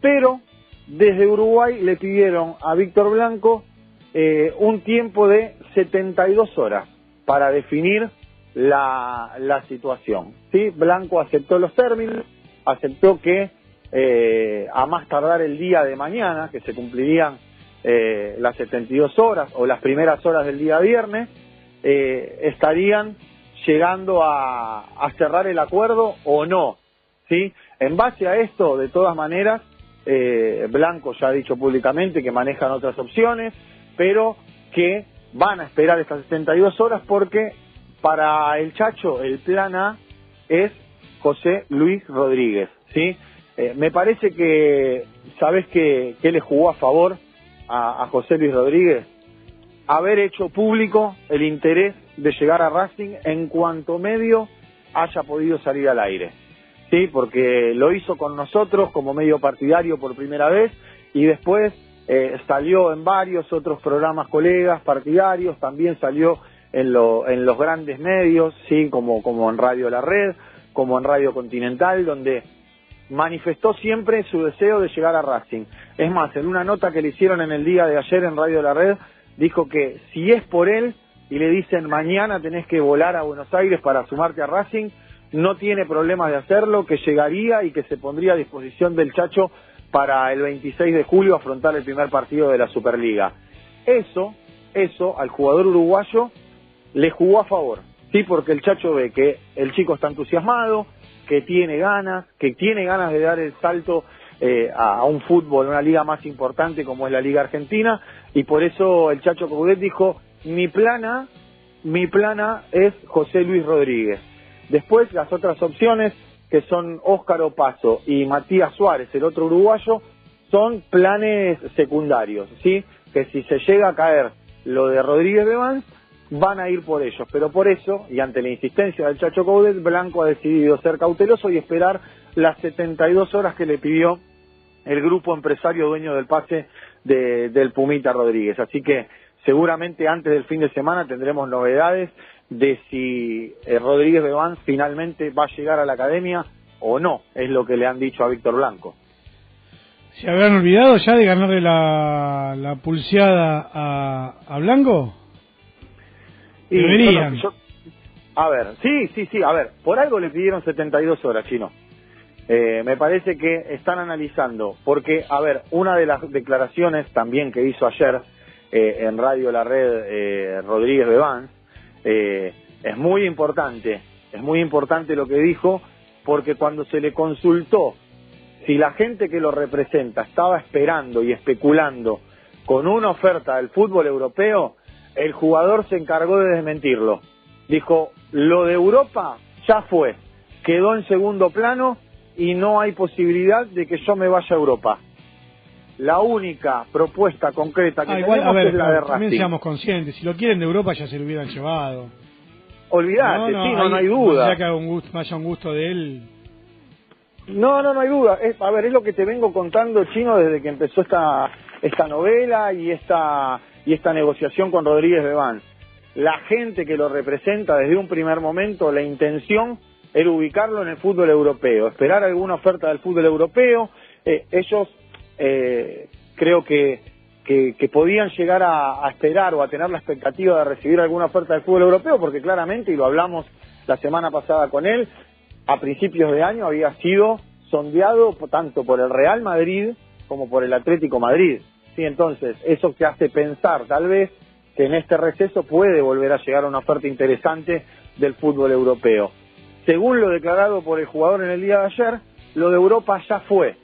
[SPEAKER 4] pero desde Uruguay le pidieron a Víctor Blanco eh, un tiempo de 72 horas para definir la, la situación. ¿sí? Blanco aceptó los términos, aceptó que eh, a más tardar el día de mañana, que se cumplirían eh, las 72 horas o las primeras horas del día viernes, eh, estarían llegando a, cerrar el acuerdo o no. ¿sí? En base a esto, de todas maneras, eh, Blanco ya ha dicho públicamente que manejan otras opciones, pero que van a esperar estas 72 horas porque para el Chacho el plan A es José Luis Rodríguez. ¿sí? Eh, me parece que, ¿sabes qué, qué le jugó a favor a José Luis Rodríguez? Haber hecho público el interés de llegar a Racing en cuanto medio haya podido salir al aire. Sí, porque lo hizo con nosotros como medio partidario por primera vez y después eh, salió en varios otros programas colegas partidarios, también salió en, lo- en los grandes medios, sí, como, como en Radio La Red, como en Radio Continental, donde manifestó siempre su deseo de llegar a Racing. Es más, en una nota que le hicieron en el día de ayer en Radio La Red, dijo que si es por él y le dicen mañana tenés que volar a Buenos Aires para sumarte a Racing, no tiene problemas de hacerlo, que llegaría y que se pondría a disposición del Chacho para el 26 de julio afrontar el primer partido de la Superliga. Eso, eso al jugador uruguayo le jugó a favor, sí, porque el Chacho ve que el chico está entusiasmado, que tiene ganas, que tiene ganas de dar el salto eh, a, un fútbol, una liga más importante como es la Liga Argentina, y por eso el Chacho Coudet dijo, mi plana, mi plana es José Luis Rodríguez. Después las otras opciones, que son Óscar Opaso y Matías Suárez, el otro uruguayo, son planes secundarios, ¿sí? Que si se llega a caer lo de Rodríguez Bevans, van a ir por ellos. Pero por eso, y ante la insistencia del Chacho Coudet, Blanco ha decidido ser cauteloso y esperar las 72 horas que le pidió el grupo empresario dueño del pase de- del Pumita Rodríguez. Así que seguramente antes del fin de semana tendremos novedades de si eh, Rodríguez Bebán finalmente va a llegar a la academia o no, es lo que le han dicho a Víctor Blanco.
[SPEAKER 3] ¿Se habrán olvidado ya de ganarle la, la pulseada a, a Blanco?
[SPEAKER 4] Y
[SPEAKER 3] Deberían.
[SPEAKER 4] yo- a ver, sí, sí, sí, a ver, por algo le pidieron 72 horas, chino. Eh, me parece que están analizando, porque, a ver, una de las declaraciones también que hizo ayer eh, en Radio La Red eh, Rodríguez Bebán, eh, es muy importante, es muy importante lo que dijo, porque cuando se le consultó si la gente que lo representa estaba esperando y especulando con una oferta del fútbol europeo, el jugador se encargó de desmentirlo. Dijo, lo de Europa ya fue, quedó en segundo plano y no hay posibilidad de que yo me vaya a Europa. la única propuesta concreta que
[SPEAKER 3] Ah, igual,
[SPEAKER 4] tenemos
[SPEAKER 3] a ver,
[SPEAKER 4] es la de
[SPEAKER 3] también
[SPEAKER 4] Racing.
[SPEAKER 3] seamos conscientes. Si lo quieren de Europa ya se lo hubieran llevado.
[SPEAKER 4] Olvídate, sí, no, no hay duda.
[SPEAKER 3] Ya que haga un gusto, haya un gusto de él.
[SPEAKER 4] No, no, no hay duda. Es, a ver, es lo que te vengo contando, Chino, desde que empezó esta, esta novela y esta, y esta negociación con Rodríguez Bebán. La gente que lo representa desde un primer momento, la intención era ubicarlo en el fútbol europeo, esperar alguna oferta del fútbol europeo. Eh, ellos eh, creo que, que, que podían llegar a, esperar o a tener la expectativa de recibir alguna oferta del fútbol europeo, porque claramente, y lo hablamos la semana pasada con él, a principios de año había sido sondeado tanto por el Real Madrid como por el Atlético Madrid. Sí, entonces, eso te hace pensar tal vez que en este receso puede volver a llegar una oferta interesante del fútbol europeo. Según lo declarado por el jugador en el día de ayer, lo de Europa ya fue.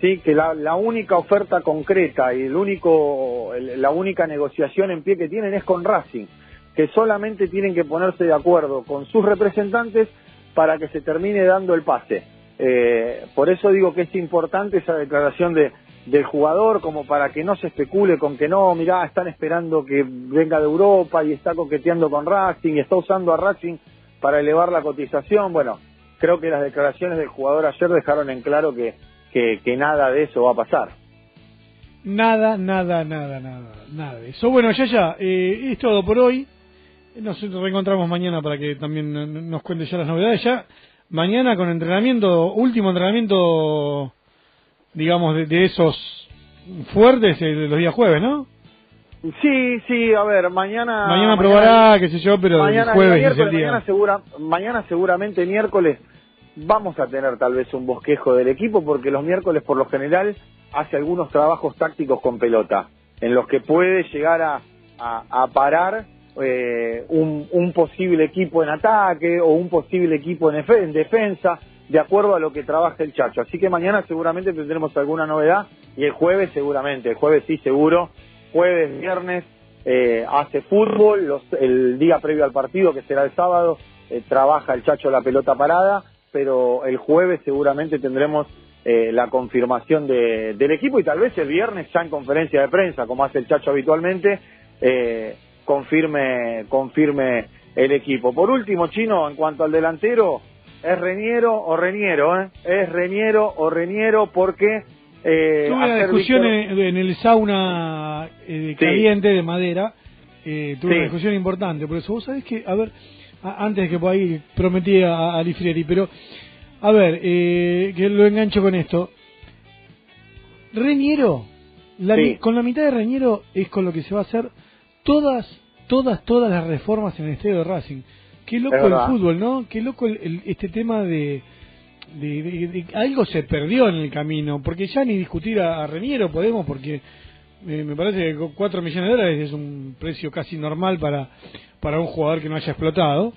[SPEAKER 4] Sí, que la, única oferta concreta y el único, el- la única negociación en pie que tienen es con Racing, que solamente tienen que ponerse de acuerdo con sus representantes para que se termine dando el pase. Eh, por eso digo que es importante esa declaración de, del jugador, como para que no se especule con que no, mirá, están esperando que venga de Europa y está coqueteando con Racing y está usando a Racing para elevar la cotización. Bueno, creo que las declaraciones del jugador ayer dejaron en claro que, que, nada de eso va a pasar.
[SPEAKER 3] Nada, nada, nada, nada, nada de eso. Bueno, ya, ya, eh, es todo por hoy. Nos reencontramos mañana para que también nos cuente ya las novedades. Ya mañana con entrenamiento, último entrenamiento, digamos, de, de esos fuertes eh, de los días jueves, ¿no?
[SPEAKER 4] Sí, sí, a ver, mañana...
[SPEAKER 3] mañana probará, qué sé yo, pero el
[SPEAKER 4] mañana,
[SPEAKER 3] jueves es el día.
[SPEAKER 4] mañana, segura, mañana seguramente miércoles vamos a tener tal vez un bosquejo del equipo porque los miércoles por lo general hace algunos trabajos tácticos con pelota en los que puede llegar a, a- a parar eh, un, un posible equipo en ataque o un posible equipo en, en defensa de acuerdo a lo que trabaja el Chacho. Así que mañana seguramente tendremos alguna novedad y el jueves seguramente, el jueves sí seguro, jueves, viernes eh, hace fútbol, los- el día previo al partido, que será el sábado, eh, trabaja el Chacho la pelota parada, pero el jueves seguramente tendremos eh, la confirmación de- del equipo y tal vez el viernes ya en conferencia de prensa, como hace el Chacho habitualmente, eh, confirme, confirme el equipo. Por último, Chino, en cuanto al delantero, ¿es Reñero o Reñero? Eh? ¿Es Reñero o Reñero? Porque... Eh,
[SPEAKER 3] Tuve una discusión
[SPEAKER 4] Víctor-
[SPEAKER 3] en, en el sauna eh,
[SPEAKER 4] Sí.
[SPEAKER 3] caliente de madera. Eh, tuve
[SPEAKER 4] Sí.
[SPEAKER 3] una discusión importante. Por eso, vos sabés que, a ver, a- antes de que por ahí prometí a, a Lifrieri, pero, a ver, eh, que lo engancho con esto. Reñero, la
[SPEAKER 4] Sí.
[SPEAKER 3] con la mitad de Reñero es con lo que se va a hacer todas, todas, todas las reformas en el estadio de Racing. Qué loco el fútbol, ¿no? Qué loco el- el- este tema de, de, de- de- algo se perdió en el camino, porque ya ni discutir a, a Reñero podemos, porque eh, me parece que con 4 millones de dólares es un precio casi normal para, para un jugador que no haya explotado.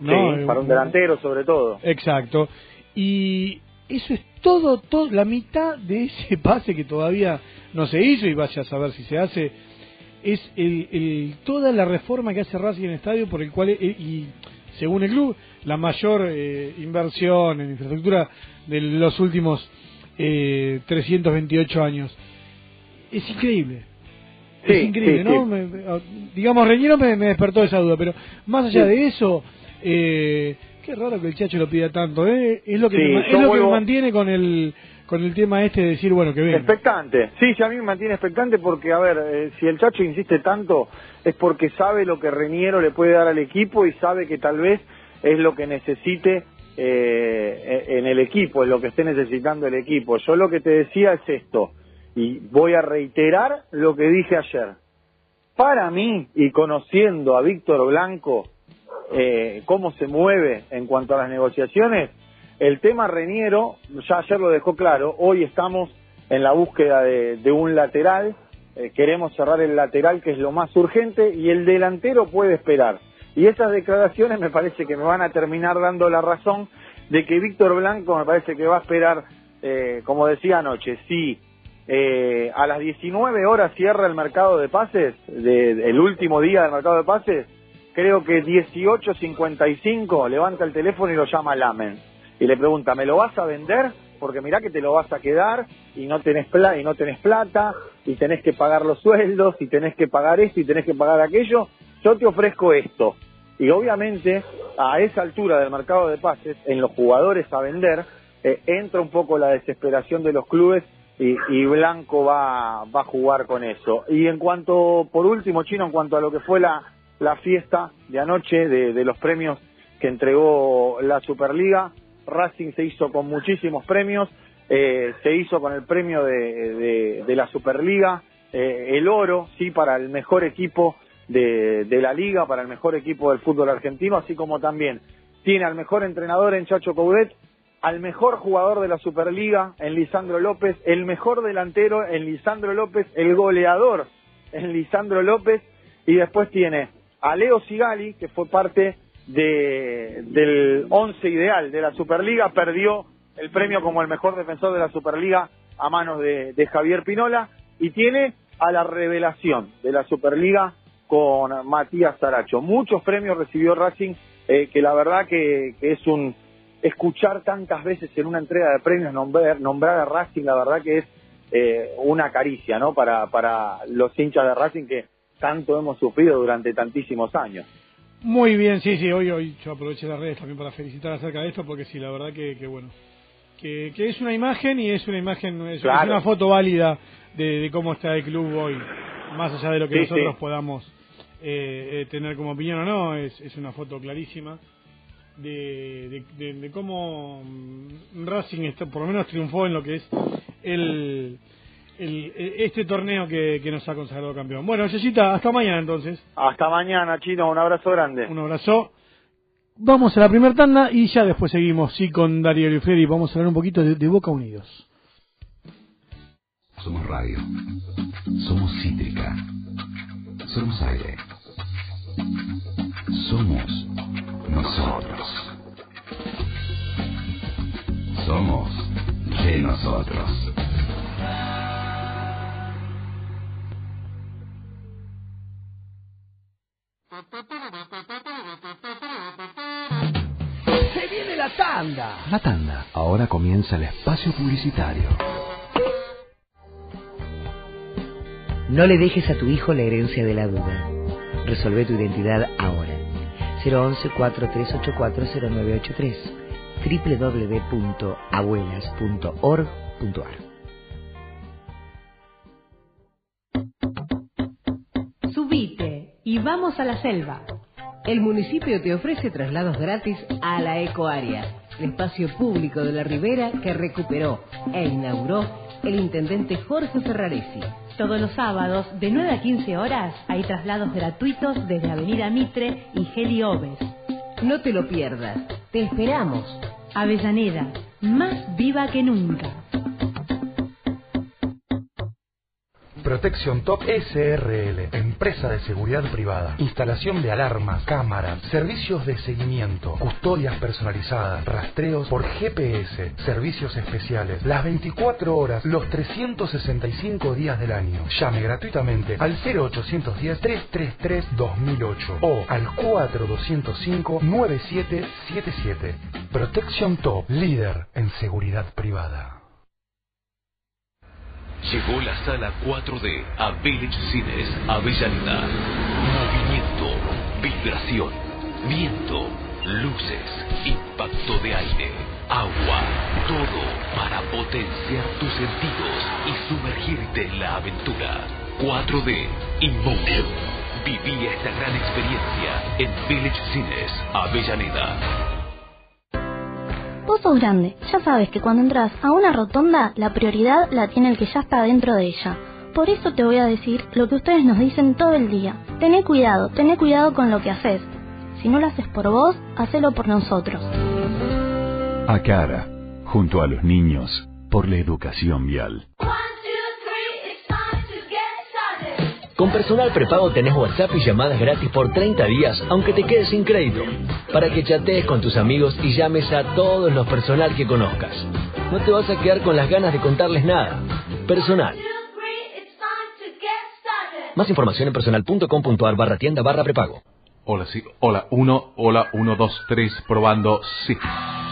[SPEAKER 3] ¿no?
[SPEAKER 4] Sí,
[SPEAKER 3] Eh,
[SPEAKER 4] para un delantero sobre todo.
[SPEAKER 3] Exacto. Y eso es todo, todo, la mitad de ese pase que todavía no se hizo y vaya a saber si se hace, es el, el- toda la reforma que hace Racing en el estadio por el cual, eh, y según el club, la mayor eh, inversión en infraestructura de los últimos eh, 328 años. Es increíble.
[SPEAKER 4] Sí,
[SPEAKER 3] es increíble,
[SPEAKER 4] sí,
[SPEAKER 3] ¿no?
[SPEAKER 4] sí.
[SPEAKER 3] Me- digamos, Reñero me, me despertó esa duda, pero más allá de eso, eh, qué raro que el Chacho lo pida tanto, ¿eh? Es lo que, me, es lo que me mantiene con el con el tema este de decir, bueno, que venga.
[SPEAKER 4] Expectante. Sí, sí, a mí me mantiene expectante porque, a ver, eh, si el Chacho insiste tanto es porque sabe lo que Reñero le puede dar al equipo y sabe que tal vez es lo que necesite eh, en el equipo, es lo que esté necesitando el equipo. Yo lo que te decía es esto, y voy a reiterar lo que dije ayer. Para mí, y conociendo a Víctor Blanco, eh, cómo se mueve en cuanto a las negociaciones, el tema Reñero, ya ayer lo dejó claro, hoy estamos en la búsqueda de, un lateral, eh, queremos cerrar el lateral que es lo más urgente y el delantero puede esperar. Y esas declaraciones me parece que me van a terminar dando la razón de que Víctor Blanco me parece que va a esperar, eh, como decía anoche, si eh, a las 19 horas cierra el mercado de pases, de- el último día del mercado de pases, creo que 18.55 levanta el teléfono y lo llama Lamen. Y le pregunta, ¿me lo vas a vender? Porque mirá que te lo vas a quedar y no tenés plata y no tenés plata y tenés que pagar los sueldos y tenés que pagar esto y tenés que pagar aquello, yo te ofrezco esto. Y obviamente a esa altura del mercado de pases, en los jugadores a vender, eh, entra un poco la desesperación de los clubes y, y, Blanco va, va a jugar con eso. Y en cuanto, por último, Chino, en cuanto a lo que fue la, la fiesta de anoche de, de los premios que entregó la Superliga, Racing se hizo con muchísimos premios, eh, se hizo con el premio de, la Superliga, eh, el oro, sí, para el mejor equipo de, de, la liga, para el mejor equipo del fútbol argentino, así como también tiene al mejor entrenador en Chacho Coudet, al mejor jugador de la Superliga en Lisandro López, el mejor delantero en Lisandro López, el goleador en Lisandro López, y después tiene a Leo Sigali, que fue parte de, del once ideal de la Superliga, perdió el premio como el mejor defensor de la Superliga a manos de, Javier Pinola y tiene a la revelación de la Superliga con Matías Saracho. Muchos premios recibió Racing, eh, que la verdad que, es un escuchar tantas veces en una entrega de premios nombrar, nombrar a Racing, la verdad que es eh, una caricia, ¿no? Para, para los hinchas de Racing que tanto hemos sufrido durante tantísimos años.
[SPEAKER 3] Muy bien, sí, sí, hoy, hoy yo aproveché las redes también para felicitar acerca de esto, porque sí, la verdad que, que bueno, que, que, es una imagen y es una imagen, es, una foto válida de, cómo está el club hoy, más allá de lo que nosotros podamos eh, eh, tener como opinión o no, es, es una foto clarísima de, de, cómo mm, Racing está, por lo menos triunfó en lo que es el, el este torneo que, que, nos ha consagrado campeón. Bueno, Yesita, hasta mañana entonces.
[SPEAKER 4] Hasta mañana, Chino, un abrazo grande.
[SPEAKER 3] Un abrazo. Vamos a la primera tanda y ya después seguimos, sí, con Darío y Freddy. Vamos a hablar un poquito de, Boca Unidos.
[SPEAKER 5] Somos radio. Somos cítrica. Somos aire. Somos nosotros. Somos de nosotros.
[SPEAKER 1] Tanda.
[SPEAKER 5] La tanda. Ahora comienza el espacio publicitario.
[SPEAKER 1] No le dejes a tu hijo la herencia de la duda. Resolve tu identidad ahora. 011-4384-0983 www.abuelas.org.ar Subite y vamos a la selva el municipio te ofrece traslados gratis a la Ecoárea, espacio público de la Ribera que recuperó e inauguró el intendente Jorge Ferraresi. Todos los sábados, de 9 a 15 horas, hay traslados gratuitos desde Avenida Mitre y Geli Oves. No te lo pierdas. Te esperamos. Avellaneda, más viva que nunca.
[SPEAKER 6] Protección Top SRL, empresa de seguridad privada, instalación de alarmas, cámaras, servicios de seguimiento, custodias personalizadas, rastreos por GPS, servicios especiales, las 24 horas, los 365 días del año. Llame gratuitamente al 0810-333-2008 o al 4205-9777. Protección Top, líder en seguridad privada.
[SPEAKER 7] Llegó la sala 4D a Village Cines Avellaneda. Movimiento, vibración, viento, luces, impacto de aire, agua, todo para potenciar tus sentidos y sumergirte en la aventura. 4D Inmotion. Viví esta gran experiencia en Village Cines Avellaneda.
[SPEAKER 8] Vos sos grande, ya sabes que cuando entras a una rotonda, la prioridad la tiene el que ya está dentro de ella. Por eso te voy a decir lo que ustedes nos dicen todo el día. Tené cuidado, tené cuidado con lo que haces. Si no lo haces por vos, hacelo por nosotros.
[SPEAKER 5] A cara, junto a los niños, por la educación vial.
[SPEAKER 9] Con personal prepago tenés WhatsApp y llamadas gratis por 30 días, aunque te quedes sin crédito, para que chatees con tus amigos y llames a todos los personal que conozcas. No te vas a quedar con las ganas de contarles nada. Personal. Más información en personal.com.ar barra tienda barra prepago.
[SPEAKER 10] Hola, sí. Hola, uno, hola, uno, dos, tres, probando. Sí.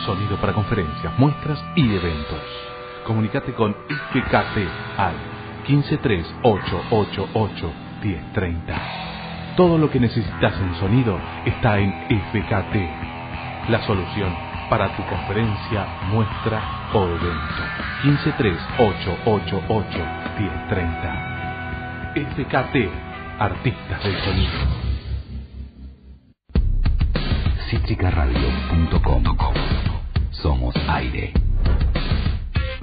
[SPEAKER 10] Sonido para conferencias, muestras y eventos comunicate con FKT al 1538881030. Todo lo que necesitas en sonido está en FKT, la solución para tu conferencia, muestra o evento. 1538881030. FKT, artistas del sonido.
[SPEAKER 5] citricaradio.com Somos aire.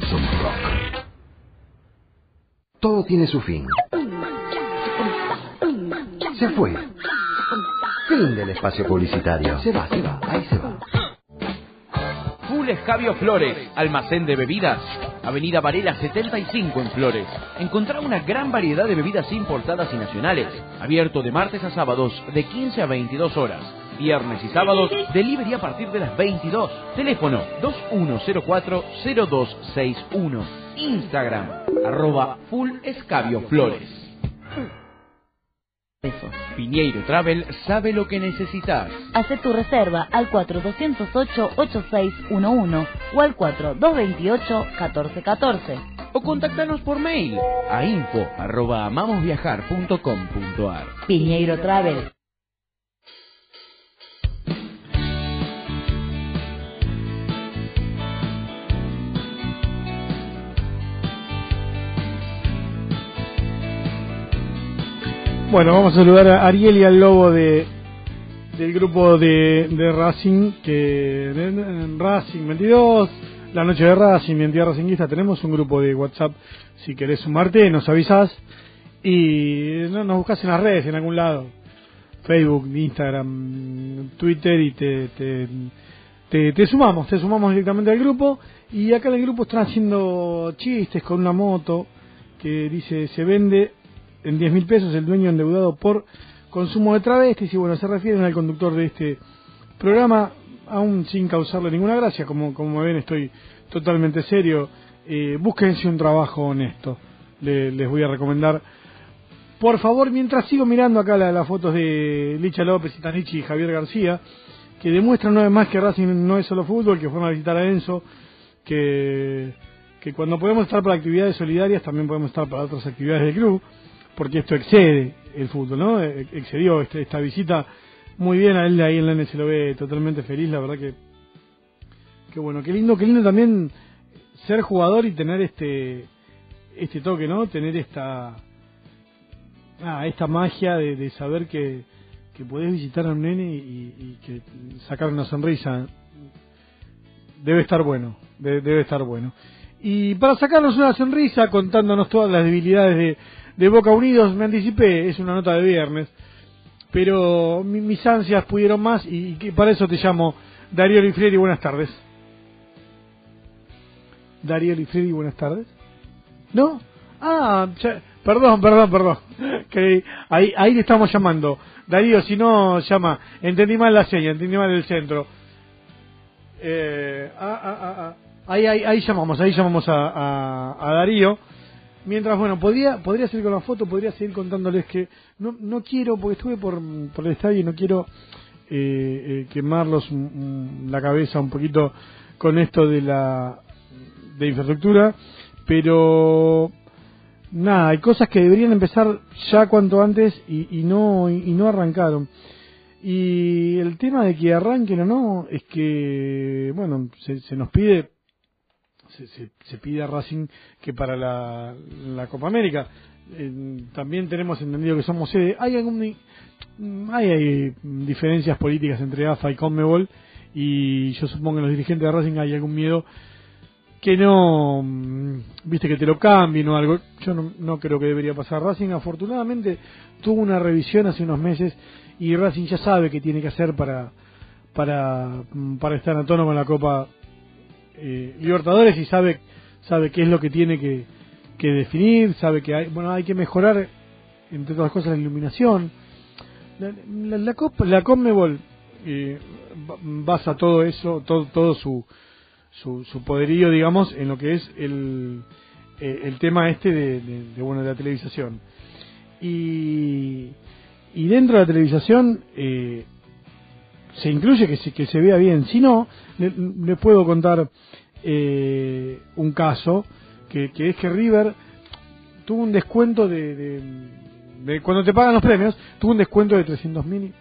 [SPEAKER 5] Somos rock. Todo tiene su fin. Se fue. Fin del espacio publicitario. Se va, se va, ahí se va.
[SPEAKER 11] Full Escabio Flores, almacén de bebidas. Avenida Varela 75 en Flores. Encontrá una gran variedad de bebidas importadas y nacionales. Abierto de martes a sábados de 15 a 22 horas. Viernes y sábados, delivery a partir de las 22. Teléfono 2104-0261. Instagram, arroba Full Escabio Flores. Piñeiro Travel sabe lo que necesitas.
[SPEAKER 12] Hace tu reserva al 4208-8611 o al 4228-1414.
[SPEAKER 11] O contactanos por mail a info arroba amamosviajar.com.ar.
[SPEAKER 12] Piñeiro Travel.
[SPEAKER 3] Bueno, vamos a saludar a Ariel y al Lobo de del grupo de, de Racing, que Racing 22, la noche de Racing, mi entidad racinguista, tenemos un grupo de WhatsApp, si querés sumarte, nos avisas y no, nos buscas en las redes, en algún lado, Facebook, Instagram, Twitter y te, te, te, te sumamos, te sumamos directamente al grupo. Y acá en el grupo están haciendo chistes con una moto que dice se vende en 10 mil pesos el dueño endeudado por consumo de travestis y bueno, se refieren al conductor de este programa, aún sin causarle ninguna gracia, como, como ven estoy totalmente serio, eh, búsquense un trabajo honesto, Le- les voy a recomendar. Por favor, mientras sigo mirando acá la- las fotos de Licha López, Itanichi y Javier García, que demuestran una vez más que Racing no es solo fútbol, que fueron a visitar a Enzo, que, que cuando podemos estar para actividades solidarias también podemos estar para otras actividades del club, porque esto excede el fútbol, ¿no? Eh, Excedió este- esta visita muy bien a él ahí en la N se lo ve totalmente feliz, la verdad que qué bueno, qué lindo, qué lindo también ser jugador y tener este este toque, ¿no? Tener esta ah, esta magia de, de saber que, que podés visitar a un nene y, y que sacar una sonrisa debe estar bueno, de- debe estar bueno. Y para sacarnos una sonrisa contándonos todas las debilidades de, de Boca Unidos, me anticipé, es una nota de viernes, pero mi- mis ansias pudieron más y, para eso te llamo Darío Lifreri, buenas tardes. Darío Lifreri, buenas tardes. ¿No? Ah, perdón, perdón, perdón. Ahí, ahí le estamos llamando. Darío, si no, llama. Entendí mal la seña, entendí mal el centro. Eh, ah, ah, ah, ah. Ahí, ahí, ahí llamamos, ahí llamamos a, a, a Darío. Mientras, bueno, podría, podría seguir con la foto, podría seguir contándoles que no, no quiero, porque estuve por, por el estadio y no quiero eh, eh, quemarlos mm, mm, la cabeza un poquito con esto de la de infraestructura, pero nada, hay cosas que deberían empezar ya cuanto antes y, y no y, no arrancaron. Y el tema de que arranquen o no es que, bueno, se, se nos pide se, se, pide a Racing que para la, Copa América eh, también tenemos entendido que somos sede. Hay algún hay, hay diferencias políticas entre AFA y Conmebol y yo supongo que los dirigentes de Racing hay algún miedo que no mm, viste que te lo cambien o algo. Yo no, no creo que debería pasar. Racing afortunadamente tuvo una revisión hace unos meses y Racing ya sabe qué tiene que hacer para para mm, para estar a tono con la Copa eh, Libertadores y sabe sabe qué es lo que tiene que, que definir, sabe que hay, bueno, hay que mejorar entre otras cosas la iluminación. La, la, la Copa, la Conmebol eh, ba- basa todo eso, todo, todo su, su, su poderío, digamos, en lo que es el, eh, el tema este de, bueno de la televisación. Y, y dentro de la televisación eh, se incluye que se, que se vea bien. Si no, le, puedo contar eh, un caso, que, que es que River tuvo un descuento de, de, cuando te pagan los premios, tuvo un descuento de 300 mil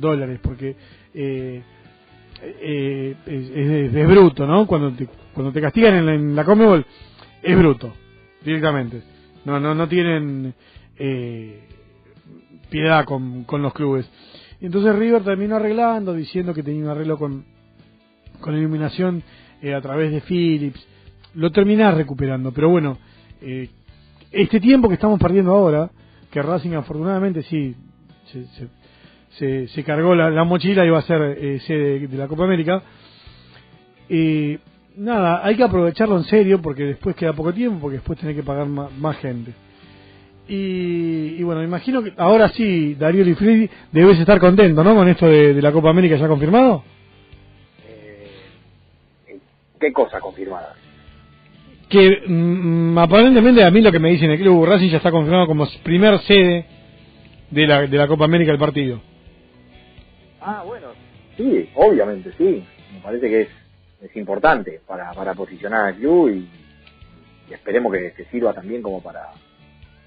[SPEAKER 3] dólares, porque eh, eh, es, es- es bruto, ¿no? Cuando te, cuando te castigan en la, en la Conmebol, es bruto, directamente. No, no, no tienen eh, piedad con, con los clubes. Y entonces River terminó arreglando, diciendo que tenía un arreglo con, con iluminación eh, a través de Philips. Lo terminás recuperando, pero bueno, eh, este tiempo que estamos perdiendo ahora, que Racing afortunadamente sí se, se, cargó la, la mochila y va a ser eh, sede de la Copa América, nada, hay que aprovecharlo en serio porque después queda poco tiempo, porque después tenés que pagar más, gente. Y, y bueno, me imagino que ahora sí, Darío Lifredi, debes estar contento, ¿no? Con esto de, de la Copa América ya confirmado.
[SPEAKER 13] ¿Qué cosa confirmada?
[SPEAKER 3] Que mm, aparentemente a mí lo que me dicen el club Racing ya está confirmado como primer sede de la, de la Copa América el partido.
[SPEAKER 13] Ah, bueno, sí, obviamente, sí. Me parece que es, es importante para, para posicionar al club y, y esperemos que, que sirva también como para,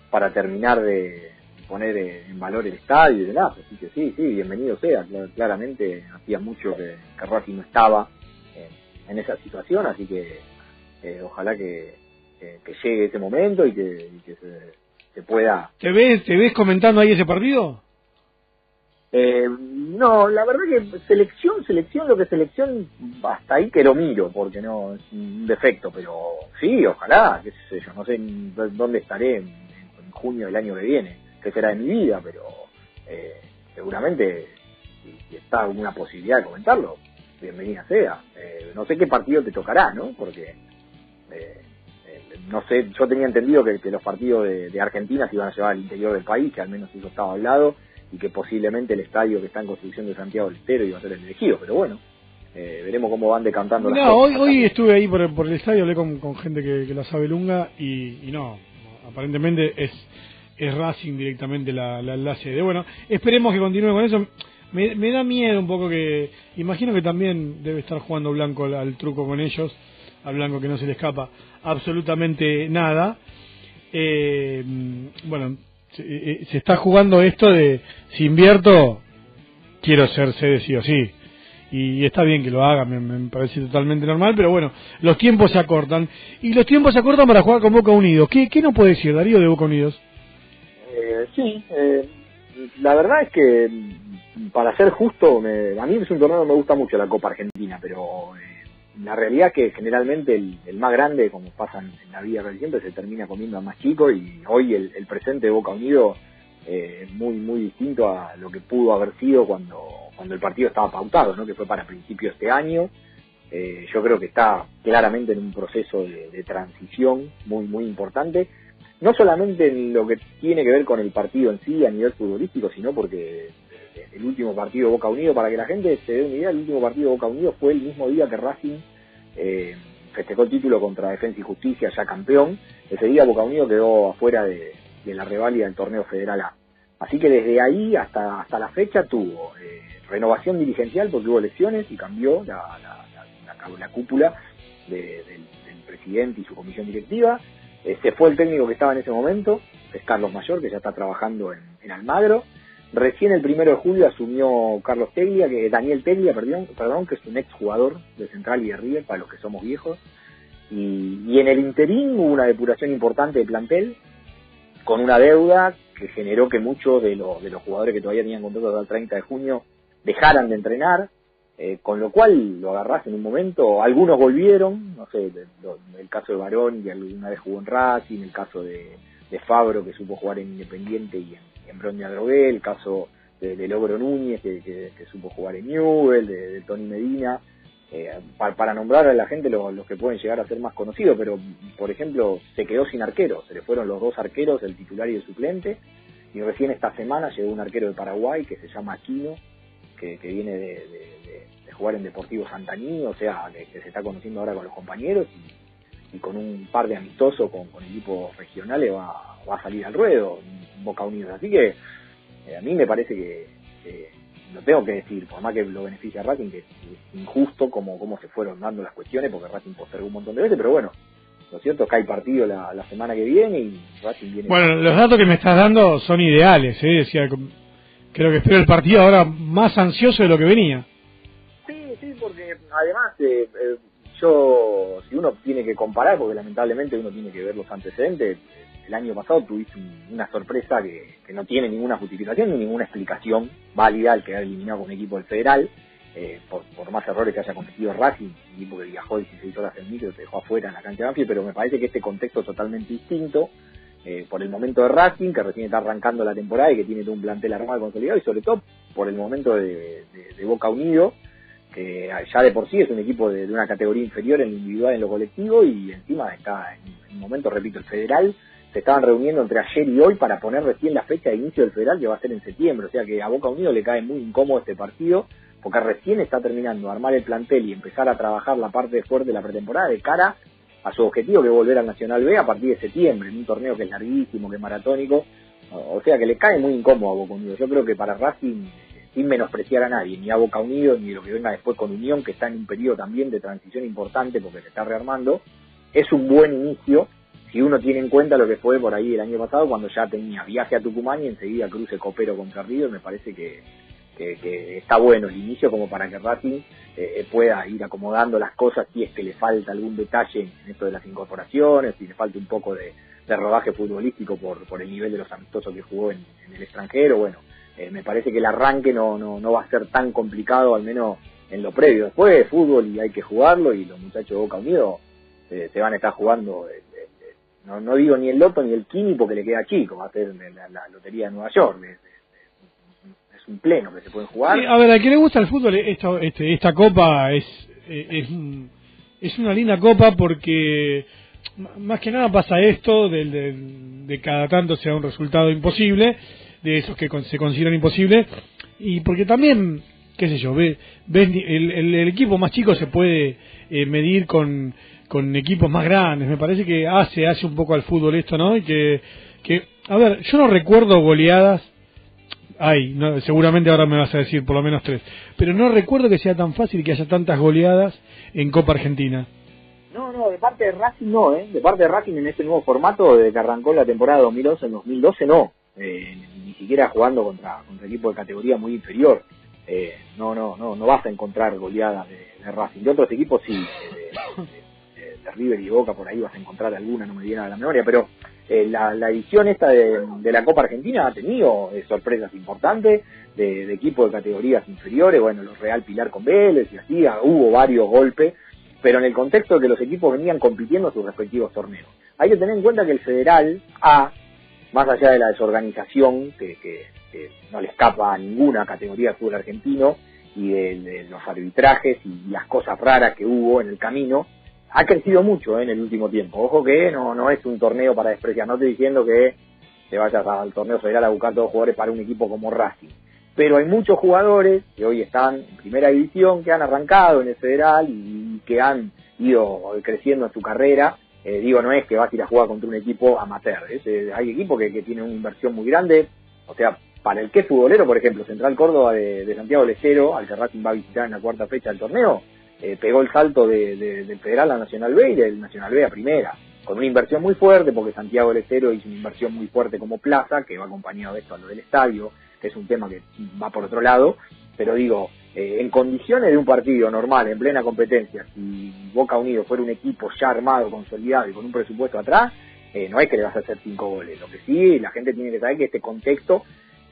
[SPEAKER 13] para terminar de poner en valor el estadio y demás. Así que sí, sí, bienvenido sea. Cla- Claramente hacía mucho que, que Racing no estaba en, en esa situación, así que eh, ojalá que, que, que llegue ese momento y que, y que se, se pueda
[SPEAKER 3] ¿Te ves, ¿Te ves comentando ahí ese partido?
[SPEAKER 13] Eh, no, la verdad que selección, selección, lo que selección, hasta ahí que lo miro, porque no es un defecto, pero sí, ojalá, qué sé yo, no sé dónde estaré junio del año que viene, qué será de mi vida, pero eh, seguramente si, está alguna posibilidad de comentarlo, bienvenida sea. Eh, no sé qué partido te tocará, ¿no? Porque eh, eh, no sé, yo tenía entendido que, que los partidos de, de Argentina se iban a llevar al interior del país, que al menos eso estaba hablado, y que posiblemente el estadio que está en construcción de Santiago del Estero iba a ser el elegido, pero bueno, eh, veremos cómo van decantando las
[SPEAKER 3] No, hoy,
[SPEAKER 13] cosas.
[SPEAKER 3] hoy estuve ahí por, por el estadio, hablé con, con gente que, que la sabe lunga y, y no, aparentemente es, es Racing directamente la, la, la sede. Bueno, esperemos que continúe con eso. Me, me da miedo un poco que, imagino que también debe estar jugando Blanco al, truco con ellos, a Blanco que no se le escapa absolutamente nada. Eh, bueno, se, eh, se está jugando esto de si invierto, quiero ser sede sí o sí y está bien que lo haga, me, parece totalmente normal, pero bueno, los tiempos se acortan y los tiempos se acortan para jugar con Boca Unidos. ¿Qué, qué nos puede decir Darío de Boca Unidos?
[SPEAKER 13] Eh, sí, eh, la verdad es que mm, para ser justo, me- a mí es un torneo que me gusta mucho la Copa Argentina, pero eh, la realidad es que generalmente el, más grande, como pasa en, la vida siempre, se termina comiendo al más chico y hoy el, el presente de Boca Unidos eh, es muy muy distinto a lo que pudo haber sido cuando cuando el partido estaba pautado, ¿no? que fue para principios de este año. Eh, yo creo que está claramente en un proceso de, transición muy muy importante no solamente en lo que tiene que ver con el partido en sí a nivel futbolístico, sino porque eh, el último partido Boca Unido, para que la gente se dé una idea, el último partido Boca Unido fue el mismo día que Racing eh, festejó el título contra Defensa y Justicia, ya campeón. Ese día Boca Unido quedó afuera de, la reválida del torneo federal A. Así que desde ahí hasta, hasta la fecha tuvo eh, renovación dirigencial porque hubo elecciones y cambió la, la, la- la- la cúpula de- del, presidente y su comisión directiva. Eh, se fue el técnico que estaba en ese momento, es Carlos Mayor, que ya está trabajando en, en Almagro. Recién el primero de julio asumió Carlos Teglia, que Daniel Teglia, perdón, perdón, que es un ex jugador de Central y de River, para los que somos viejos. Y, y en el interín hubo una depuración importante de plantel, con una deuda que generó que muchos de, los de los jugadores que todavía tenían contrato hasta el 30 de junio dejaran de entrenar, eh, con lo cual lo agarrás en un momento, algunos volvieron, no sé, el caso de Barón, que alguna vez jugó en Racing, el caso de, Fabro, que supo jugar en Independiente y en, en Brown de Adrogué, el caso de, de Logro Núñez, que, que- supo jugar en Newell, de, Tony Medina, eh, pa- para, nombrar a la gente los, los que pueden llegar a ser más conocidos, pero por ejemplo se quedó sin arquero, se le fueron los dos arqueros, el titular y el suplente, y recién esta semana llegó un arquero de Paraguay que se llama Aquino, que, que viene de, de- jugar en Deportivo Santaní, o sea, que, que se está conociendo ahora con los compañeros y, con un par de amistosos con, equipos regionales va, a salir al ruedo, Boca Unidos. Así que eh, a mí me parece que, que- lo tengo que decir, por más que lo beneficia a Racing, que es injusto como, cómo se fueron dando las cuestiones, porque Racing postergó un montón de veces, pero bueno, lo cierto es que hay partido la, la semana que viene y Racing viene...
[SPEAKER 3] Bueno, los datos que me estás dando son ideales, ¿eh? Decía, creo que espero el partido ahora más ansioso de lo que venía.
[SPEAKER 13] Sí, sí, porque además eh, eh, yo, si uno tiene que comparar, porque lamentablemente uno tiene que ver los antecedentes, el año pasado tuviste un- una sorpresa que, que no tiene ninguna justificación ni ninguna explicación válida al quedar eliminado con equipo del Federal, eh, por, por más errores que haya cometido Racing, un equipo que viajó 16 horas en micro te dejó afuera en la cancha de Banfield, pero me parece que este contexto es totalmente distinto, eh, por el momento de Racing, que recién está arrancando la temporada y que tiene un plantel armado consolidado, y sobre todo por el momento de, Boca Unido, que ya de por sí es un equipo de, una categoría inferior en lo individual y en lo colectivo, y encima está en, un momento, repito, el federal, se estaban reuniendo entre ayer y hoy para poner recién la fecha de inicio del federal, que va a ser en septiembre, o sea que a Boca Unido le cae muy incómodo este partido, porque recién está terminando armar el plantel y empezar a trabajar la parte fuerte de la pretemporada de cara a su objetivo que es volver al Nacional B a partir de septiembre, en un torneo que es larguísimo, que es maratónico, o sea que le cae muy incómodo a Boca Unido. Yo creo que para Racing, sin menospreciar a nadie, ni a Boca Unido, ni lo que venga después con Unión, que está en un periodo también de transición importante porque se está rearmando, es un buen inicio si uno tiene en cuenta lo que fue por ahí el año pasado cuando ya tenía viaje a Tucumán y enseguida cruce copero contra River, me parece que, que, que está bueno el inicio como para que Racing eh, pueda ir acomodando las cosas si es que le falta algún detalle en esto de las incorporaciones, si le falta un poco de, rodaje futbolístico por, por el nivel de los amistosos que jugó en, el extranjero, bueno, eh, me parece que el arranque no, no, no va a ser tan complicado, al menos en lo previo. Después de fútbol y hay que jugarlo y los muchachos de Boca Unido eh, se van a estar jugando, eh, eh, eh, no, no digo ni el Loto ni el Kini porque le queda chico, va a ser la Lotería de Nueva York, pleno que se pueden jugar.
[SPEAKER 3] A ver, a quien le gusta el fútbol, esta, este, esta copa es, eh, es, es una linda copa porque más que nada pasa esto del, del- de cada tanto sea un resultado imposible, de esos que se consideran imposibles, y porque también, qué sé yo, el, el- el equipo más chico se puede eh, medir con, con equipos más grandes, me parece que hace, hace un poco al fútbol esto, ¿no? Y que, que, a ver, yo no recuerdo goleadas hay, no, seguramente ahora me vas a decir por lo menos tres. Pero no recuerdo que sea tan fácil que haya tantas goleadas en Copa Argentina.
[SPEAKER 13] No, no, de parte de Racing no, ¿eh? De parte de Racing en este nuevo formato, desde que arrancó la temporada 2011 en 2012 no. Eh, ni siquiera jugando contra, contra equipos de categoría muy inferior. Eh, no, no, no, no vas a encontrar goleadas de, de Racing. De otros equipos sí, de, de- de River y Boca por ahí vas a encontrar alguna, no me viene a la memoria, pero eh, la, la edición esta de, de la Copa Argentina ha tenido eh, sorpresas importantes de, de equipos de categorías inferiores, bueno, los Real Pilar con Vélez y así, ah, hubo varios golpes, pero en el contexto de que los equipos venían compitiendo en sus respectivos torneos. Hay que tener en cuenta que el Federal A, más allá de la desorganización que, que- no le escapa a ninguna categoría de fútbol argentino y de los arbitrajes y las cosas raras que hubo en el camino, ha crecido mucho eh, en el último tiempo. Ojo que no, no es un torneo para despreciar, no estoy diciendo que te vayas al torneo federal a buscar todos los jugadores para un equipo como Racing. Pero hay muchos jugadores que hoy están en primera división, que han arrancado en el federal y que han ido creciendo en su carrera. Eh, digo, no es que vas a ir a jugar contra un equipo amateur. es, eh, hay equipos que, que tienen una inversión muy grande. O sea, para el que es futbolero, por ejemplo, Central Córdoba de, Santiago Lecero, al que Racing va a visitar en la cuarta fecha del torneo, eh, pegó el salto de, de- del Federal a Nacional B y del Nacional B a Primera, con una inversión muy fuerte, porque Santiago del Estero hizo una inversión muy fuerte como plaza, que va acompañado de esto a lo del estadio, que es un tema que va por otro lado, pero digo, eh, en condiciones de un partido normal, en plena competencia, si Boca Unido fuera un equipo ya armado, consolidado y con un presupuesto atrás, eh, no es que le vas a hacer cinco goles, lo que sí, la gente tiene que saber que este contexto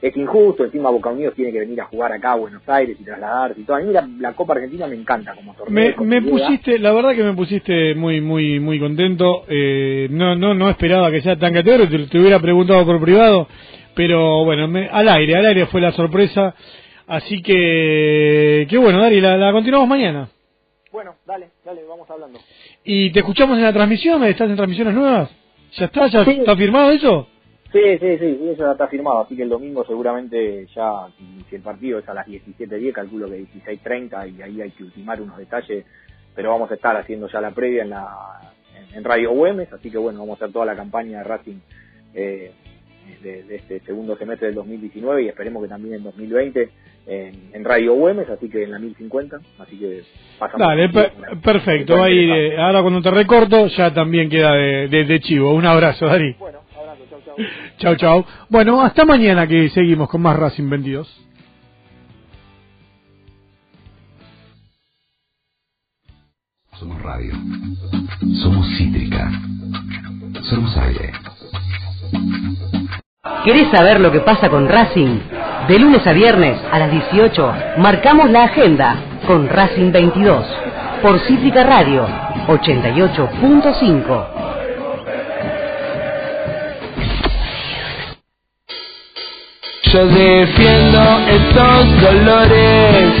[SPEAKER 13] es injusto, encima Boca Unidos tiene que venir a jugar acá a Buenos Aires y trasladarse y todo. A mí la, la Copa Argentina me encanta como torneo.
[SPEAKER 3] Me, pusiste, la verdad que me pusiste muy, muy, muy contento. Eh, no, no, no esperaba que sea tan categórico. Te, te hubiera preguntado por privado, pero bueno, me- al aire, al aire fue la sorpresa. Así que, que bueno, Dari, la, la continuamos mañana.
[SPEAKER 13] Bueno, dale, dale, vamos hablando.
[SPEAKER 3] Y te escuchamos en la transmisión. ¿Estás en transmisiones nuevas? ¿Ya está? ¿Ya
[SPEAKER 13] Sí.
[SPEAKER 3] está firmado eso?
[SPEAKER 13] Sí, sí, sí, eso ya está firmado, así que el domingo seguramente ya, si, el partido es a las 17.10, calculo que 16.30 y ahí hay que ultimar unos detalles, pero vamos a estar haciendo ya la previa en la en, Radio Güemes, así que bueno, vamos a hacer toda la campaña de Racing eh, de, de este segundo semestre del 2019 y esperemos que también en 2020 en, en Radio Güemes, así que en la 1050, así que pasamos.
[SPEAKER 3] Dale, per- perfecto. Va a ir, eh, ahora cuando te recorto, ya también queda de, de- de chivo. Un abrazo, Dari.
[SPEAKER 13] Bueno, chau, chau.
[SPEAKER 3] Bueno, hasta mañana que seguimos con más Racing 22.
[SPEAKER 5] Somos radio. Somos cítrica. Somos aire.
[SPEAKER 1] ¿Querés saber lo que pasa con Racing? De lunes a viernes a las 18 marcamos la agenda con Racing 22 por Cítrica Radio 88.5.
[SPEAKER 2] Yo defiendo estos dolores,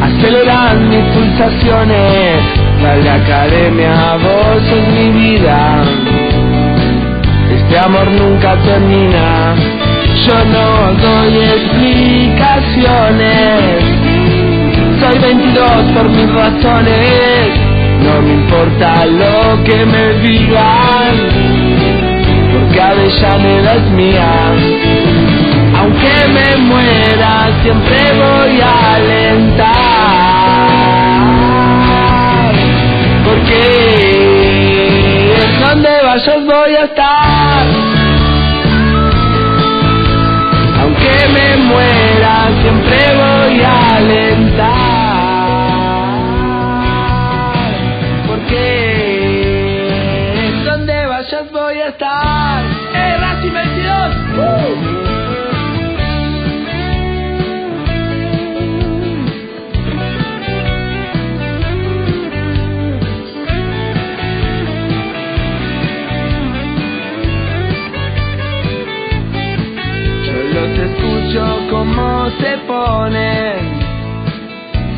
[SPEAKER 2] aceleran mis pulsaciones. Dale academia, vos sos mi vida. Este amor nunca termina. Yo no doy explicaciones. Soy 22 por mis razones. No me importa lo que me digan, porque Avellaneda es mía. Aunque me muera, siempre voy a alentar. Porque donde vayas voy a estar.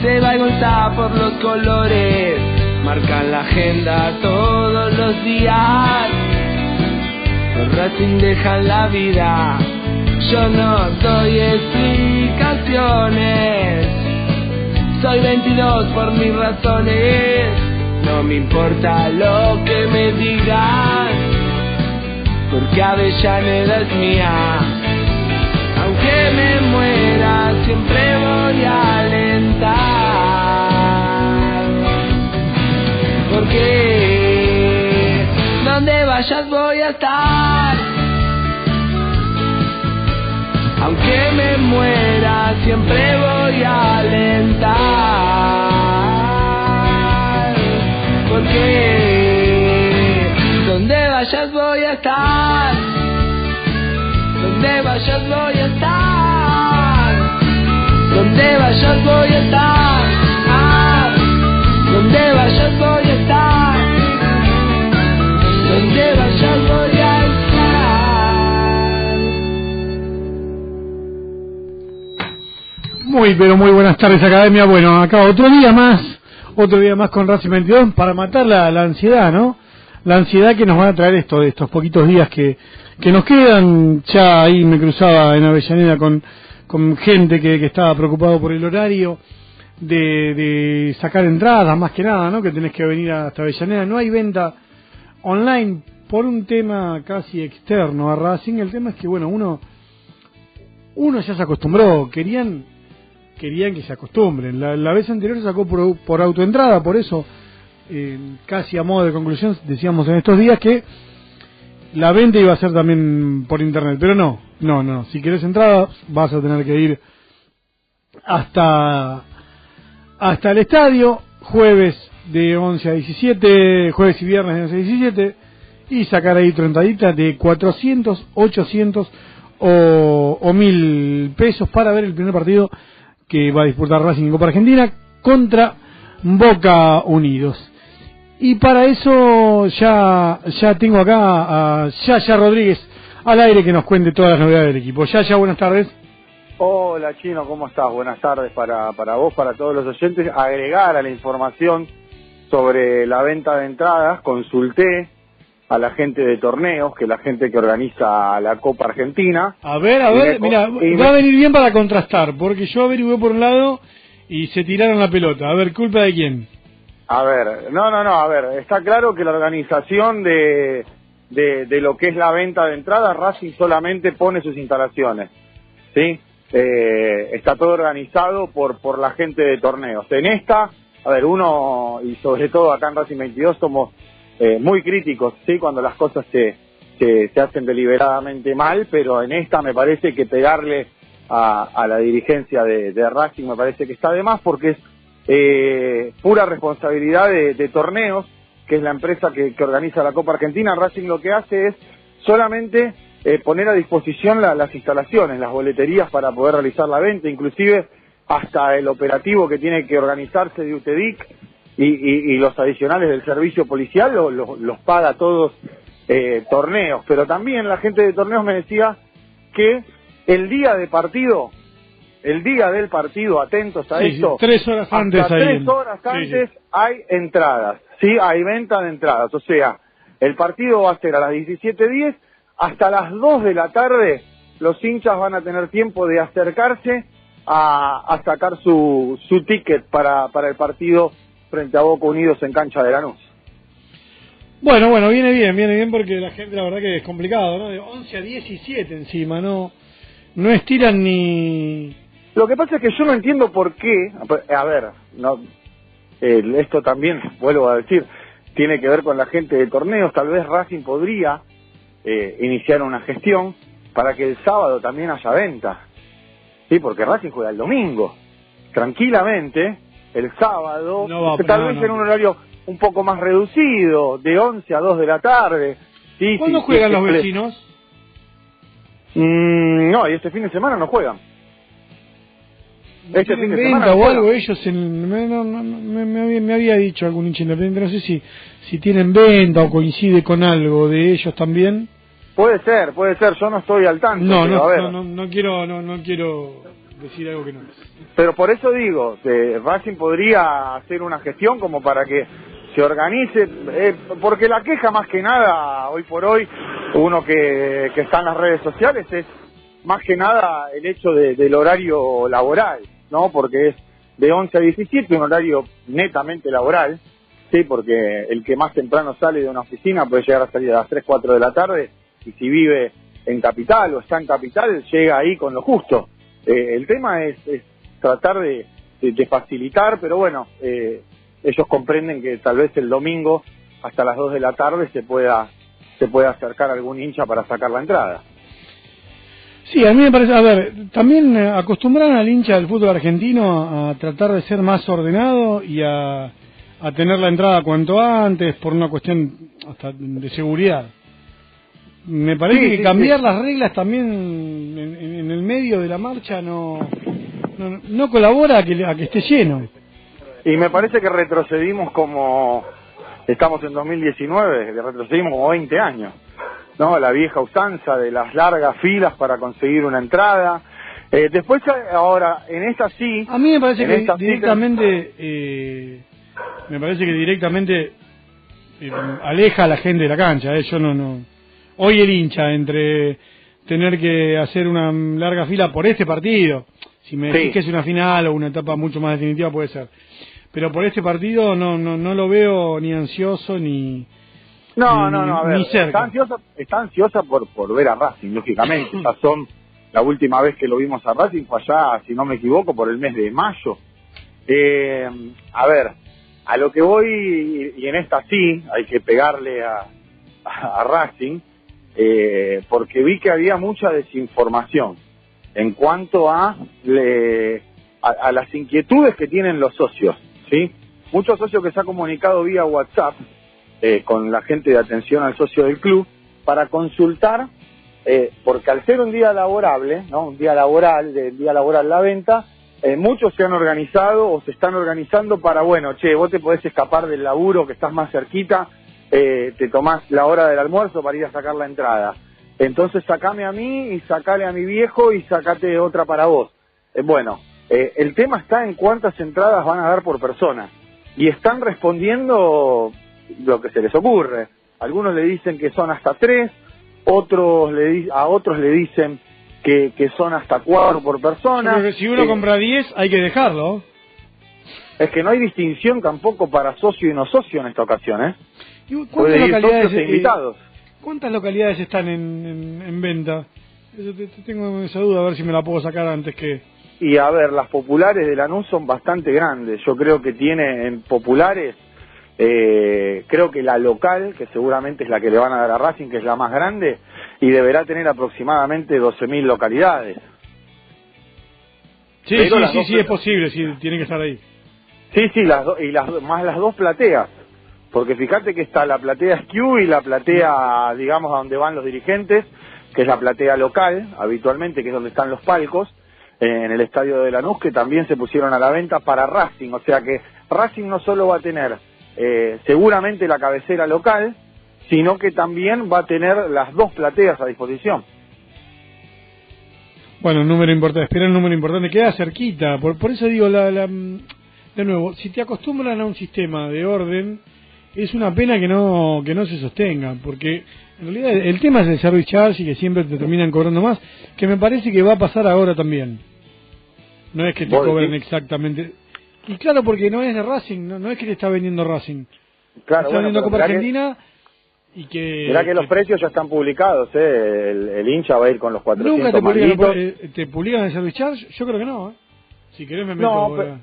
[SPEAKER 2] Se va Gonzá por los colores, marcan la agenda todos los días. Los Racing dejan la vida, yo no doy explicaciones. Soy 22 por mis razones, no me importa lo que me digan, porque Avellaneda es mía. Aunque me muera, siempre voy a alentar. Porque donde vayas voy a estar. Aunque me muera, siempre voy a alentar. Porque donde vayas voy a estar. Donde vayas voy a estar.
[SPEAKER 3] Muy, pero muy buenas tardes, Academia. Bueno, acá otro día más, otro día más con Racing 22 para matar la, la ansiedad, ¿no? La ansiedad que nos van a traer esto, estos poquitos días que, que nos quedan. Ya ahí me cruzaba en Avellaneda con, con gente que, que estaba preocupado por el horario de, de sacar entradas, más que nada, ¿no? Que tenés que venir hasta Avellaneda. No hay venta online por un tema casi externo a Racing. El tema es que, bueno, uno uno ya se acostumbró, querían querían que se acostumbren. La, vez anterior sacó por, por autoentrada, por eso, eh, casi a modo de conclusión, decíamos en estos días que la venta iba a ser también por internet, pero no, no, no. Si querés entrada, vas a tener que ir hasta hasta el estadio, jueves de 11 a 17, jueves y viernes de 11 a 17, y sacar ahí tu entradita de 400, 800 o, o 1000 pesos para ver el primer partido que va a disputar Racing Copa Argentina contra Boca Unidos. Y para eso ya ya tengo acá a Yaya Rodríguez al aire que nos cuente todas las novedades del equipo. Yaya, buenas tardes.
[SPEAKER 4] Hola Chino, ¿cómo estás? Buenas tardes para, para vos, para todos los oyentes. Agregar a la información sobre la venta de entradas, consulté a la gente de torneos, que es la gente que organiza la Copa Argentina.
[SPEAKER 3] A ver, a ver, mira, va a venir bien para contrastar, porque yo averigué por un lado y se tiraron la pelota. A ver, ¿culpa de quién?
[SPEAKER 4] A ver, no, no, no, a ver, está claro que la organización de, de, lo que es la venta de entradas, Racing solamente pone sus instalaciones, ¿sí? Eh, está todo organizado por, por la gente de torneos. En esta, a ver, uno, y sobre todo acá en Racing 22, somos eh, muy críticos, ¿sí? Cuando las cosas se, se, se hacen deliberadamente mal, pero en esta me parece que pegarle a, a la dirigencia de, de Racing me parece que está de más porque es eh, pura responsabilidad de, torneos, que es la empresa que, que organiza la Copa Argentina. Racing lo que hace es solamente eh, poner a disposición la- las instalaciones, las boleterías para poder realizar la venta, inclusive hasta el operativo que tiene que organizarse de UTEDIC y, los adicionales del servicio policial lo- lo- los paga todos eh, torneos. Pero también la gente de torneos me decía que el día de partido, el día del partido, atentos a
[SPEAKER 3] Sí,
[SPEAKER 4] esto,
[SPEAKER 3] tres horas antes
[SPEAKER 4] tres
[SPEAKER 3] en-
[SPEAKER 4] horas
[SPEAKER 3] sí,
[SPEAKER 4] antes hay entradas, sí, hay venta de entradas, o sea, el partido va a ser a las 17.10, hasta las 2 de la tarde los hinchas van a tener tiempo de acercarse a, a sacar su, su ticket para, para el partido frente a Boca Unidos en cancha de Lanús.
[SPEAKER 3] Bueno, bueno, viene bien, viene bien porque la gente, la verdad que es complicado, ¿no? De 11 a 17 encima, no no estiran ni...
[SPEAKER 4] Lo que pasa es que yo no entiendo por qué, a ver, no, eh, esto también, vuelvo a decir, tiene que ver con la gente de torneos, tal vez Racing podría eh, iniciar una gestión para que el sábado también haya venta, sí, porque Racing juega el domingo, tranquilamente, el sábado,
[SPEAKER 3] No
[SPEAKER 4] tal vez
[SPEAKER 3] no.
[SPEAKER 4] en un horario un poco más reducido, de 11 a 2 de la tarde. Sí,
[SPEAKER 3] ¿Cuándo
[SPEAKER 4] sí,
[SPEAKER 3] juegan los vecinos?
[SPEAKER 4] Mm, no, y este fin de semana no juegan. Este
[SPEAKER 3] ¿Tienen
[SPEAKER 4] fin de
[SPEAKER 3] venta
[SPEAKER 4] semana
[SPEAKER 3] o algo ellos? En, me, no, no, me, me había, me había dicho algún hincha independiente, no sé si, si tienen venta o coincide con algo de ellos también.
[SPEAKER 4] Puede ser, puede ser, yo no estoy al tanto.
[SPEAKER 3] No, no,
[SPEAKER 4] a ver.
[SPEAKER 3] no, no, quiero, no, no quiero decir algo que no es.
[SPEAKER 4] Pero por eso digo, que Racing podría hacer una gestión como para que se organice, eh, porque la queja más que nada, hoy por hoy, uno que, que está en las redes sociales, es más que nada el hecho de- del horario laboral, ¿no? Porque es de 11 a 17, un horario netamente laboral, sí, porque el que más temprano sale de una oficina puede llegar a salir a las 3, 4 de la tarde, y si vive en capital o está en capital, llega ahí con lo justo. Eh, el tema es, es tratar de, facilitar, pero bueno, eh, ellos comprenden que tal vez el domingo hasta las 2 de la tarde se pueda se pueda acercar algún hincha para sacar la entrada.
[SPEAKER 3] Sí, a mí me parece, a ver, también eh, acostumbran al hincha del fútbol argentino a, tratar de ser más ordenado y a, a tener la entrada cuanto antes por una cuestión hasta de seguridad. Me parece
[SPEAKER 4] Sí,
[SPEAKER 3] que
[SPEAKER 4] sí,
[SPEAKER 3] cambiar
[SPEAKER 4] sí.
[SPEAKER 3] las reglas también en, en- en el medio de la marcha no, no, no colabora a que, a que esté lleno.
[SPEAKER 4] Y me parece que retrocedimos como estamos en 2019, que retrocedimos como 20 años. ¿No? La vieja usanza de las largas filas para conseguir una entrada. Eh, después, ahora, en esta sí.
[SPEAKER 3] A mí me parece que directamente, eh, me parece que directamente eh, aleja a la gente de la cancha. eh, Yo no, no. Hoy el hincha entre tener que hacer una larga fila por este partido, si me decís
[SPEAKER 4] Sí.
[SPEAKER 3] que es una final o una etapa mucho más definitiva puede ser, pero por este partido no, no, no lo veo ni ansioso ni
[SPEAKER 4] No, no, no, a ver, está ansiosa, está ansiosa por, por ver a Racing, lógicamente. Ya son, la última vez que lo vimos a Racing fue allá, si no me equivoco, por el mes de mayo. Eh, a ver, a lo que voy, y en esta sí, hay que pegarle a, a, Racing, eh, porque vi que había mucha desinformación en cuanto a, le- a, a las inquietudes que tienen los socios, ¿sí? Muchos socios que se han comunicado vía WhatsApp eh, con la gente de atención al socio del club para consultar, eh, porque al ser un día laborable, ¿no? un día laboral, del día laboral la venta, eh, muchos se han organizado o se están organizando para, bueno, che, vos te podés escapar del laburo que estás más cerquita, eh, te tomás la hora del almuerzo para ir a sacar la entrada. Entonces sacame a mí y sacale a mi viejo y sacate otra para vos. Eh, bueno, el tema está en cuántas entradas van a dar por persona. Y están respondiendo lo que se les ocurre. Algunos le dicen que son hasta tres, otros le di- a otros le dicen que, que son hasta cuatro por
[SPEAKER 3] Yo
[SPEAKER 4] persona.
[SPEAKER 3] que si uno
[SPEAKER 4] Eh,
[SPEAKER 3] compra 10 hay que dejarlo.
[SPEAKER 4] Es que no hay distinción tampoco para socio y no socio en esta ocasión, ¿eh?
[SPEAKER 3] ¿Y ¿Cuántas
[SPEAKER 4] Puede ir
[SPEAKER 3] localidades,
[SPEAKER 4] socios e
[SPEAKER 3] eh,
[SPEAKER 4] invitados.
[SPEAKER 3] ¿Cuántas localidades están en, en, en venta? Te- te tengo esa duda, a ver si me la puedo sacar antes que...
[SPEAKER 4] Y a ver, las populares de Lanús son bastante grandes. Yo creo que tiene en populares, eh, creo que la local, que seguramente es la que le van a dar a Racing, que es la más grande, y deberá tener aproximadamente 12.000 localidades.
[SPEAKER 3] Sí,
[SPEAKER 4] Pero
[SPEAKER 3] sí, sí,
[SPEAKER 4] dos
[SPEAKER 3] sí, es posible, sí, tiene que estar ahí.
[SPEAKER 4] Sí, sí, las do- y las, más las dos plateas. Porque fíjate que está la platea SKU y la platea, digamos, a donde van los dirigentes, que es la platea local, habitualmente, que es donde están los palcos, eh, en el estadio de Lanús, que también se pusieron a la venta para Racing. O sea que Racing no solo va a tener eh, seguramente la cabecera local, sino que también va a tener las dos plateas a disposición.
[SPEAKER 3] Bueno, un número importante, espera un número importante, queda cerquita, por, por eso digo, la, la, de nuevo, si te acostumbran a un sistema de orden, es una pena que no que no se sostenga, porque en realidad el, tema es el service charge y que siempre te terminan cobrando más, que me parece que va a pasar ahora también. No es que te
[SPEAKER 4] ¿Vos
[SPEAKER 3] cobren
[SPEAKER 4] decís?
[SPEAKER 3] exactamente. Y claro, porque no es de Racing, no, no es que te está vendiendo Racing.
[SPEAKER 4] Claro,
[SPEAKER 3] está
[SPEAKER 4] bueno,
[SPEAKER 3] vendiendo Copa
[SPEAKER 4] que-
[SPEAKER 3] Argentina y que...
[SPEAKER 4] Mirá que los precios ya están publicados, ¿eh? el, el hincha va a ir con los 400
[SPEAKER 3] ¿Nunca te publican, eh, te publican el service charge? Yo creo que no, ¿eh? Si querés me meto...
[SPEAKER 4] No, pero-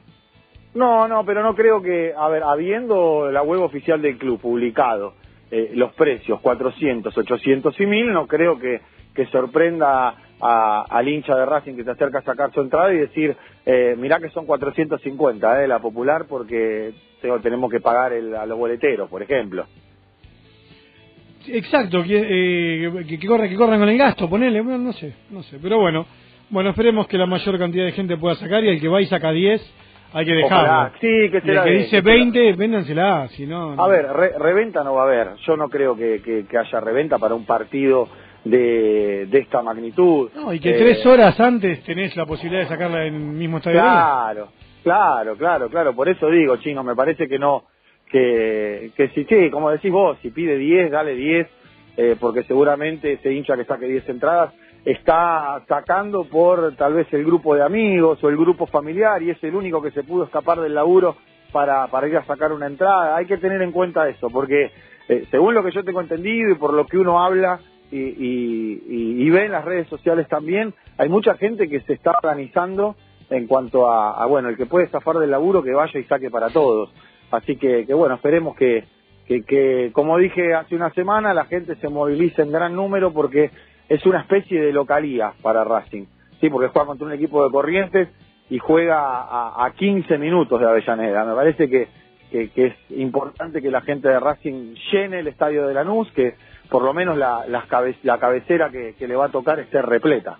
[SPEAKER 4] No, no, pero no creo que, a ver, habiendo la web oficial del club publicado eh, los precios 400, 800 y 1000, no creo que, que sorprenda al hincha de Racing que se acerca a sacar su entrada y decir, eh, mirá que son 450 eh, la popular porque tengo- tenemos que pagar el- a los boleteros, por ejemplo.
[SPEAKER 3] Exacto, que, eh, que, que corran, que corran con el gasto, ponele, bueno, no sé, no sé, pero bueno, bueno, esperemos que la mayor cantidad de gente pueda sacar y el que va y saca 10, hay que dejarlo.
[SPEAKER 4] Sí, que se
[SPEAKER 3] el
[SPEAKER 4] la
[SPEAKER 3] que dice
[SPEAKER 4] que se la-
[SPEAKER 3] 20, véndansela, si no... no.
[SPEAKER 4] A ver, re- reventa no va a haber. Yo no creo que, que- que haya reventa para un partido de, de esta magnitud.
[SPEAKER 3] No, y que
[SPEAKER 4] Eh,
[SPEAKER 3] tres horas antes tenés la posibilidad de sacarla en el mismo estadio.
[SPEAKER 4] Claro, claro, claro, claro. Por eso digo, chino, me parece que no, que, que si, sí, como decís vos, si pide 10, dale 10, eh, porque seguramente ese hincha que saque 10 entradas está sacando por tal vez el grupo de amigos o el grupo familiar y es el único que se pudo escapar del laburo para, para ir a sacar una entrada. Hay que tener en cuenta eso, porque eh, según lo que yo tengo entendido y por lo que uno habla y, y, ve en las redes sociales también, hay mucha gente que se está organizando en cuanto a, a, bueno, el que puede zafar del laburo que vaya y saque para todos. Así que, que bueno, esperemos que, que, que, como dije hace una semana, la gente se movilice en gran número porque es una especie de localía para Racing. Sí, porque juega contra un equipo de Corrientes y juega a, a 15 minutos de Avellaneda. Me parece que, que, que es importante que la gente de Racing llene el estadio de Lanús, que por lo menos la, las cabe- la cabecera que, que le va a tocar esté repleta.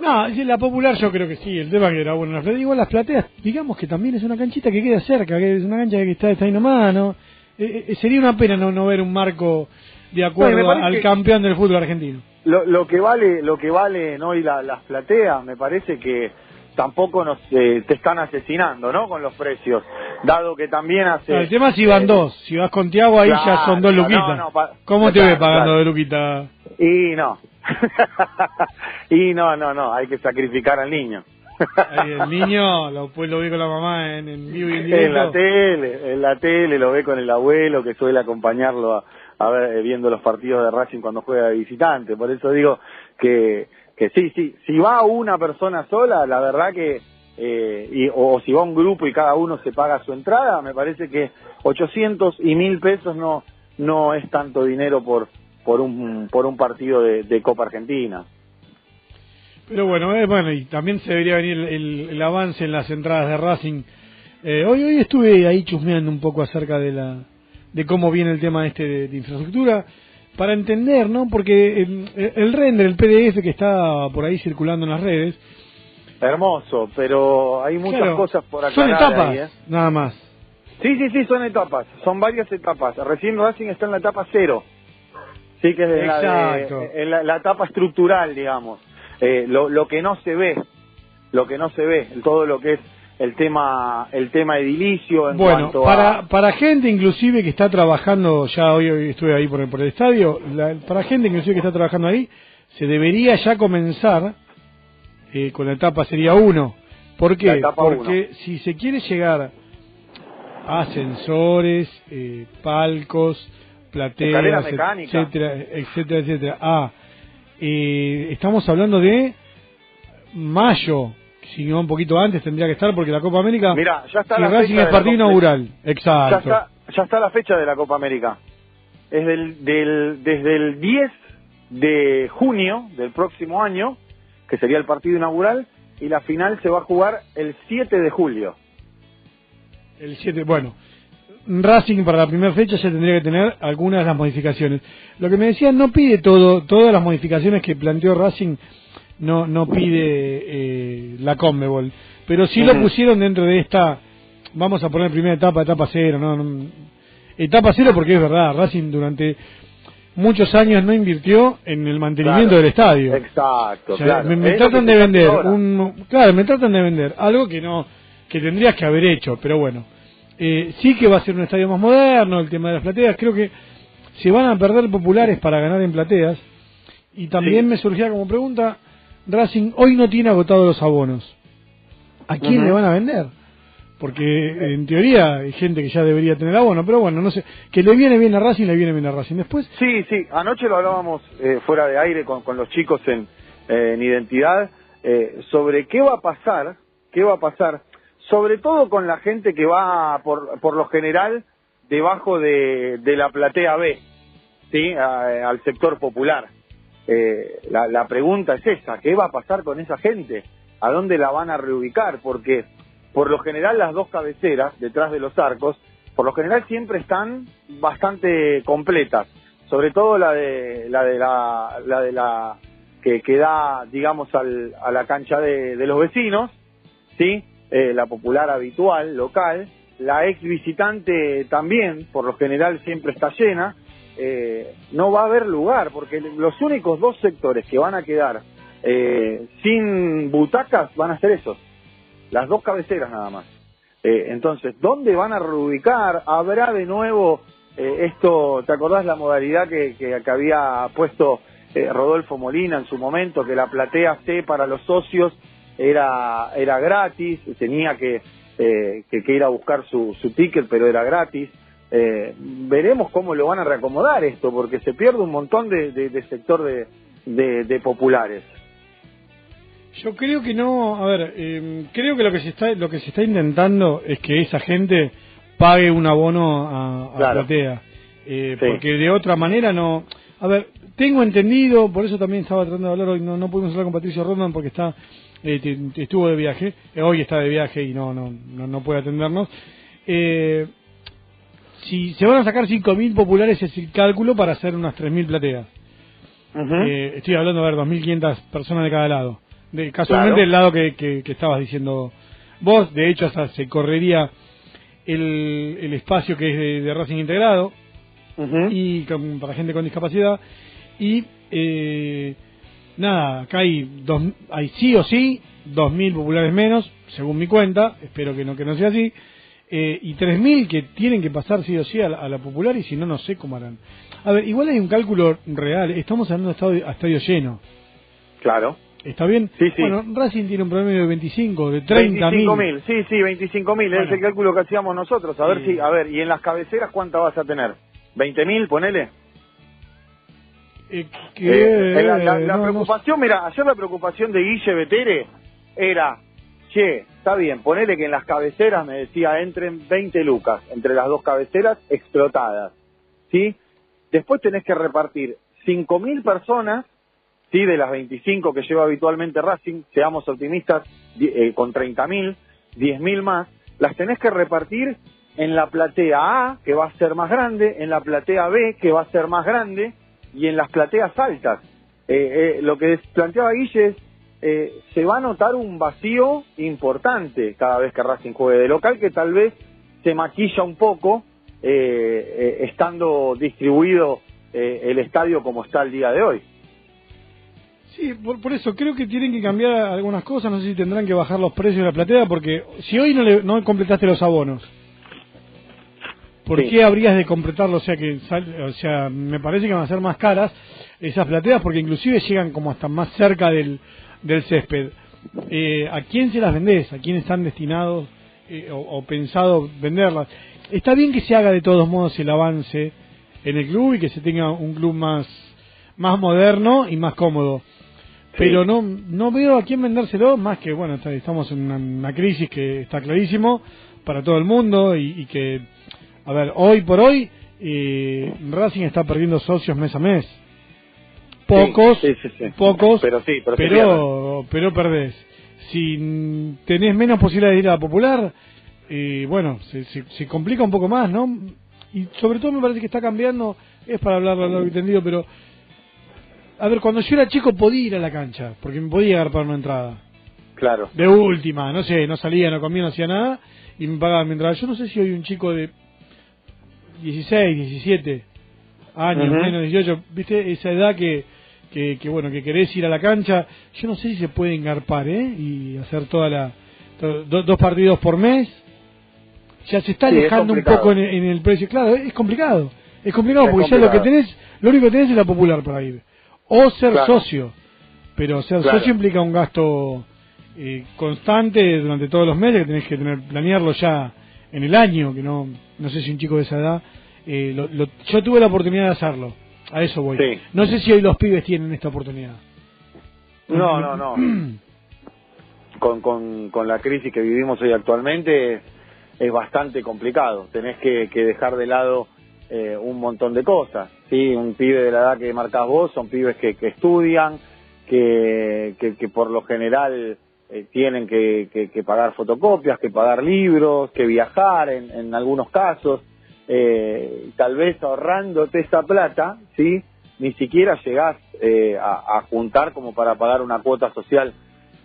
[SPEAKER 3] No, la popular yo creo que sí, el tema que era bueno. Las plateas, igual las plateas, digamos que también es una canchita que queda cerca, que es una cancha que está, está ahí nomás, ¿no? Eh, eh, sería una pena no, no ver un marco de acuerdo al campeón del fútbol argentino.
[SPEAKER 4] Lo, lo que vale lo que valen hoy la- las plateas me parece que tampoco nos eh, te están asesinando no con los precios dado que también hace
[SPEAKER 3] No, el tema es si van
[SPEAKER 4] eh,
[SPEAKER 3] dos, si vas con Tiago ahí ya son dos
[SPEAKER 4] no,
[SPEAKER 3] luquitas.
[SPEAKER 4] no, pa-
[SPEAKER 3] ¿Cómo te
[SPEAKER 4] claro,
[SPEAKER 3] ves pagando
[SPEAKER 4] claro.
[SPEAKER 3] de luquita?
[SPEAKER 4] y no y no no no hay que sacrificar al niño
[SPEAKER 3] Ahí el niño lo, pues lo ve con la mamá en, en vivo y en
[SPEAKER 4] en la tele en la tele lo ve con el abuelo que suele acompañarlo a, a ver eh, viendo los partidos de Racing cuando juega de visitante por eso digo que que sí sí si va una persona sola la verdad que eh, y, o, si va un grupo y cada uno se paga su entrada me parece que 800 y 1000 pesos no no es tanto dinero por por un por un partido de, Copa Argentina
[SPEAKER 3] Pero bueno, eh, bueno, y también se debería venir el, el- avance en las entradas de Racing. Eh, hoy hoy estuve ahí chusmeando un poco acerca de la de cómo viene el tema este de infraestructura para entender, ¿no? Porque el, el render, el PDF que está por ahí circulando en las redes,
[SPEAKER 4] hermoso pero hay muchas
[SPEAKER 3] claro,
[SPEAKER 4] cosas por
[SPEAKER 3] son
[SPEAKER 4] aclarar
[SPEAKER 3] etapas,
[SPEAKER 4] ahí, ¿eh?
[SPEAKER 3] nada más.
[SPEAKER 4] Sí, sí, sí, son etapas, son varias etapas. Recién Racing está en la etapa cero. Sí, que es de la, de-
[SPEAKER 3] Exacto.
[SPEAKER 4] en la, la etapa estructural, digamos. Eh, lo, lo que no se ve, lo que no se ve, todo lo que es el tema el tema edilicio en
[SPEAKER 3] Bueno,
[SPEAKER 4] cuanto
[SPEAKER 3] para,
[SPEAKER 4] a...
[SPEAKER 3] para gente inclusive que está trabajando, ya hoy, hoy estuve ahí por el, por el estadio, la- para gente inclusive que está trabajando ahí, se debería ya comenzar eh, con la etapa sería 1. ¿Por qué? Porque si se quiere llegar a ascensores, eh, palcos, plateas, etcétera, etcétera, etcétera. Ah, eh, estamos hablando de mayo, si no un poquito antes tendría que estar porque la Copa América
[SPEAKER 4] Mira, ya está
[SPEAKER 3] si
[SPEAKER 4] la
[SPEAKER 3] Racing
[SPEAKER 4] fecha
[SPEAKER 3] es partido inaugural,
[SPEAKER 4] Ya
[SPEAKER 3] exacto.
[SPEAKER 4] está, ya está la fecha de la Copa América. Es del, del, desde el 10 de junio del próximo año, que sería el partido inaugural, y la final se va a jugar el 7 de julio.
[SPEAKER 3] El 7, bueno, Racing para la primera fecha ya tendría que tener algunas de las modificaciones. Lo que me decían, no pide todo, todas las modificaciones que planteó Racing, no, no pide eh, la Conmebol, pero sí lo pusieron dentro de esta, vamos a poner primera etapa, etapa cero, no, no- etapa cero porque es verdad, Racing durante muchos años no invirtió en el mantenimiento
[SPEAKER 4] Claro.
[SPEAKER 3] del estadio.
[SPEAKER 4] Exacto,
[SPEAKER 3] O sea,
[SPEAKER 4] claro.
[SPEAKER 3] me, me tratan de vender un claro me tratan de vender algo que no que tendrías que haber hecho pero bueno. Eh, sí que va a ser un estadio más moderno el tema de las plateas. Creo que se van a perder populares para ganar en plateas. Y también me surgía como pregunta Racing hoy no tiene agotados los abonos ¿a quién le van a vender? porque en teoría hay gente que ya debería tener abono pero bueno no sé que le viene bien a Racing le viene bien a Racing después
[SPEAKER 4] Sí, sí, anoche lo hablábamos eh, fuera de aire con, con los chicos en, eh, en identidad eh, sobre qué va a pasar, qué va a pasar, sobre todo con la gente que va por, por lo general debajo de, de la platea B, ¿sí? A- al sector popular. Eh, la, la pregunta es esa, ¿qué va a pasar con esa gente? ¿A dónde la van a reubicar? Porque por lo general las dos cabeceras detrás de los arcos, por lo general siempre están bastante completas, sobre todo la de la de la, la de la que, da, digamos, al- a la cancha de, de los vecinos, sí, Eh, la popular habitual local, la ex visitante también, por lo general siempre está llena, eh, no va a haber lugar, porque los únicos dos sectores que van a quedar eh, sin butacas van a ser esos, las dos cabeceras nada más. Eh, entonces, ¿dónde van a reubicar? ¿Habrá de nuevo eh, esto, te acordás la modalidad que, que, que había puesto Rodolfo Molina en su momento, que la platea C para los socios era, era gratis, tenía que, que, que ir a buscar su, su ticket, pero era gratis. Eh, veremos cómo lo van a reacomodar esto, porque se pierde un montón de, de- de sector de, de- de populares.
[SPEAKER 3] Yo creo que no, a ver, eh, creo que lo que se está lo que se está intentando es que esa gente pague un abono a, a
[SPEAKER 4] Claro.
[SPEAKER 3] platea, Eh,
[SPEAKER 4] Sí.
[SPEAKER 3] porque de otra manera no. A ver, tengo entendido, por eso también estaba tratando de hablar hoy, no, no pudimos hablar con Patricio Rodman porque está eh, estuvo de viaje, eh, hoy está de viaje y no no no, no puede atendernos. Eh, si se van a sacar 5.000 populares es el cálculo para hacer unas 3.000 plateas. Eh, estoy hablando, a ver, 2.500 personas de cada lado. De, casualmente
[SPEAKER 4] Claro.
[SPEAKER 3] el lado que, que, que estabas diciendo vos, de hecho hasta se correría el, el espacio que es de, de Racing Integrado y con- para gente con discapacidad y eh, nada, acá hay, dos, hay sí o sí 2.000 populares menos, según mi cuenta, espero que no, que no sea así, eh, y 3.000 que tienen que pasar sí o sí a la, a la popular y si no, no sé cómo harán. A ver, igual hay un cálculo real, estamos hablando de estadio, a estadio lleno.
[SPEAKER 4] Claro.
[SPEAKER 3] ¿Está bien?
[SPEAKER 4] Sí, sí.
[SPEAKER 3] Bueno, Racing tiene un promedio de 25, de 30 mil.
[SPEAKER 4] 25.000, sí, sí, 25.000, es el cálculo que hacíamos nosotros. A ver si, a ver, y en las cabeceras, ¿cuántas vas a tener? ¿20.000, ponele?
[SPEAKER 3] que-
[SPEAKER 4] Eh, la la- la
[SPEAKER 3] no, no
[SPEAKER 4] preocupación, mira, ayer la preocupación de Guille Betere era, che, está bien, ponele que en las cabeceras, me decía, entren 20 lucas, entre las dos cabeceras explotadas, ¿sí? Después tenés que repartir 5.000 personas, ¿sí? De las 25 que lleva habitualmente Racing, seamos optimistas, di- eh, con 30.000, 10.000 más, las tenés que repartir en la platea A, que va a ser más grande, en la platea B, que va a ser más grande, y en las plateas altas. Eh, eh, lo que planteaba Guille es, eh, se va a notar un vacío importante cada vez que Racing juegue de local, que tal vez se maquilla un poco, eh, eh, estando distribuido eh, el estadio como está el día de hoy.
[SPEAKER 3] Sí, por, por eso creo que tienen que cambiar algunas cosas. No sé si tendrán que bajar los precios de la platea, porque si hoy no, le, no completaste los abonos, ¿por
[SPEAKER 4] Sí.
[SPEAKER 3] qué habrías de completarlo? O sea, que sal- o sea, me parece que van a ser más caras esas plateas, porque inclusive llegan como hasta más cerca del, del césped. Eh, ¿A quién se las vendés? ¿A quién están destinados eh, o, o pensado venderlas? Está bien que se haga de todos modos el avance en el club y que se tenga un club más, más moderno y más cómodo. Pero no, no veo a quién vendérselo, más que, bueno, está- estamos en una, una crisis que está clarísimo para todo el mundo y, y que, a ver, hoy por hoy, eh, Racing está perdiendo socios mes a mes. Pocos,
[SPEAKER 4] Sí, sí, sí.
[SPEAKER 3] pocos,
[SPEAKER 4] Pero sí, pero
[SPEAKER 3] pero, pero perdés. Si tenés menos posibilidades de ir a la popular, eh, bueno, se, se, se complica un poco más, ¿no? Y sobre todo me parece que está cambiando, es para hablar a lo entendido, pero a ver, cuando yo era chico podía ir a la cancha, porque me podía agarrar una entrada.
[SPEAKER 4] Claro.
[SPEAKER 3] De última, no sé, no salía, no comía, no hacía nada, y me pagaban mi entrada. Yo no sé si hoy un chico de 16, 17 años, menos 18, viste, esa edad que, que, que, bueno, que querés ir a la cancha, yo no sé si se puede engarpar, ¿eh? Y hacer toda la, to- do- dos partidos por mes. Ya se está
[SPEAKER 4] Sí, es
[SPEAKER 3] alejando un poco en, el- en el precio. Claro, es complicado. Es complicado
[SPEAKER 4] Es
[SPEAKER 3] porque ya lo que tenés, lo único que tenés es la popular para ir. O ser
[SPEAKER 4] Claro.
[SPEAKER 3] socio. Pero ser
[SPEAKER 4] Claro.
[SPEAKER 3] socio implica un gasto eh, constante durante todos los meses que tenés que tener planearlo ya en el año, que no no sé si un chico de esa edad eh, lo- lo- yo tuve la oportunidad de hacerlo. A eso voy.
[SPEAKER 4] Sí.
[SPEAKER 3] No sé si hoy los pibes tienen esta oportunidad.
[SPEAKER 4] No, no, no. con, con, con la crisis que vivimos hoy actualmente es, es bastante complicado. Tenés que, que dejar de lado eh, un montón de cosas. ¿sí? Un pibe de la edad que marcás vos son pibes que, que estudian, que, que, que por lo general eh, tienen que, que- que pagar fotocopias, que pagar libros, que viajar en, en algunos casos. Eh, tal vez ahorrándote esa plata, ¿sí? ni siquiera llegás eh, a, a juntar como para pagar una cuota social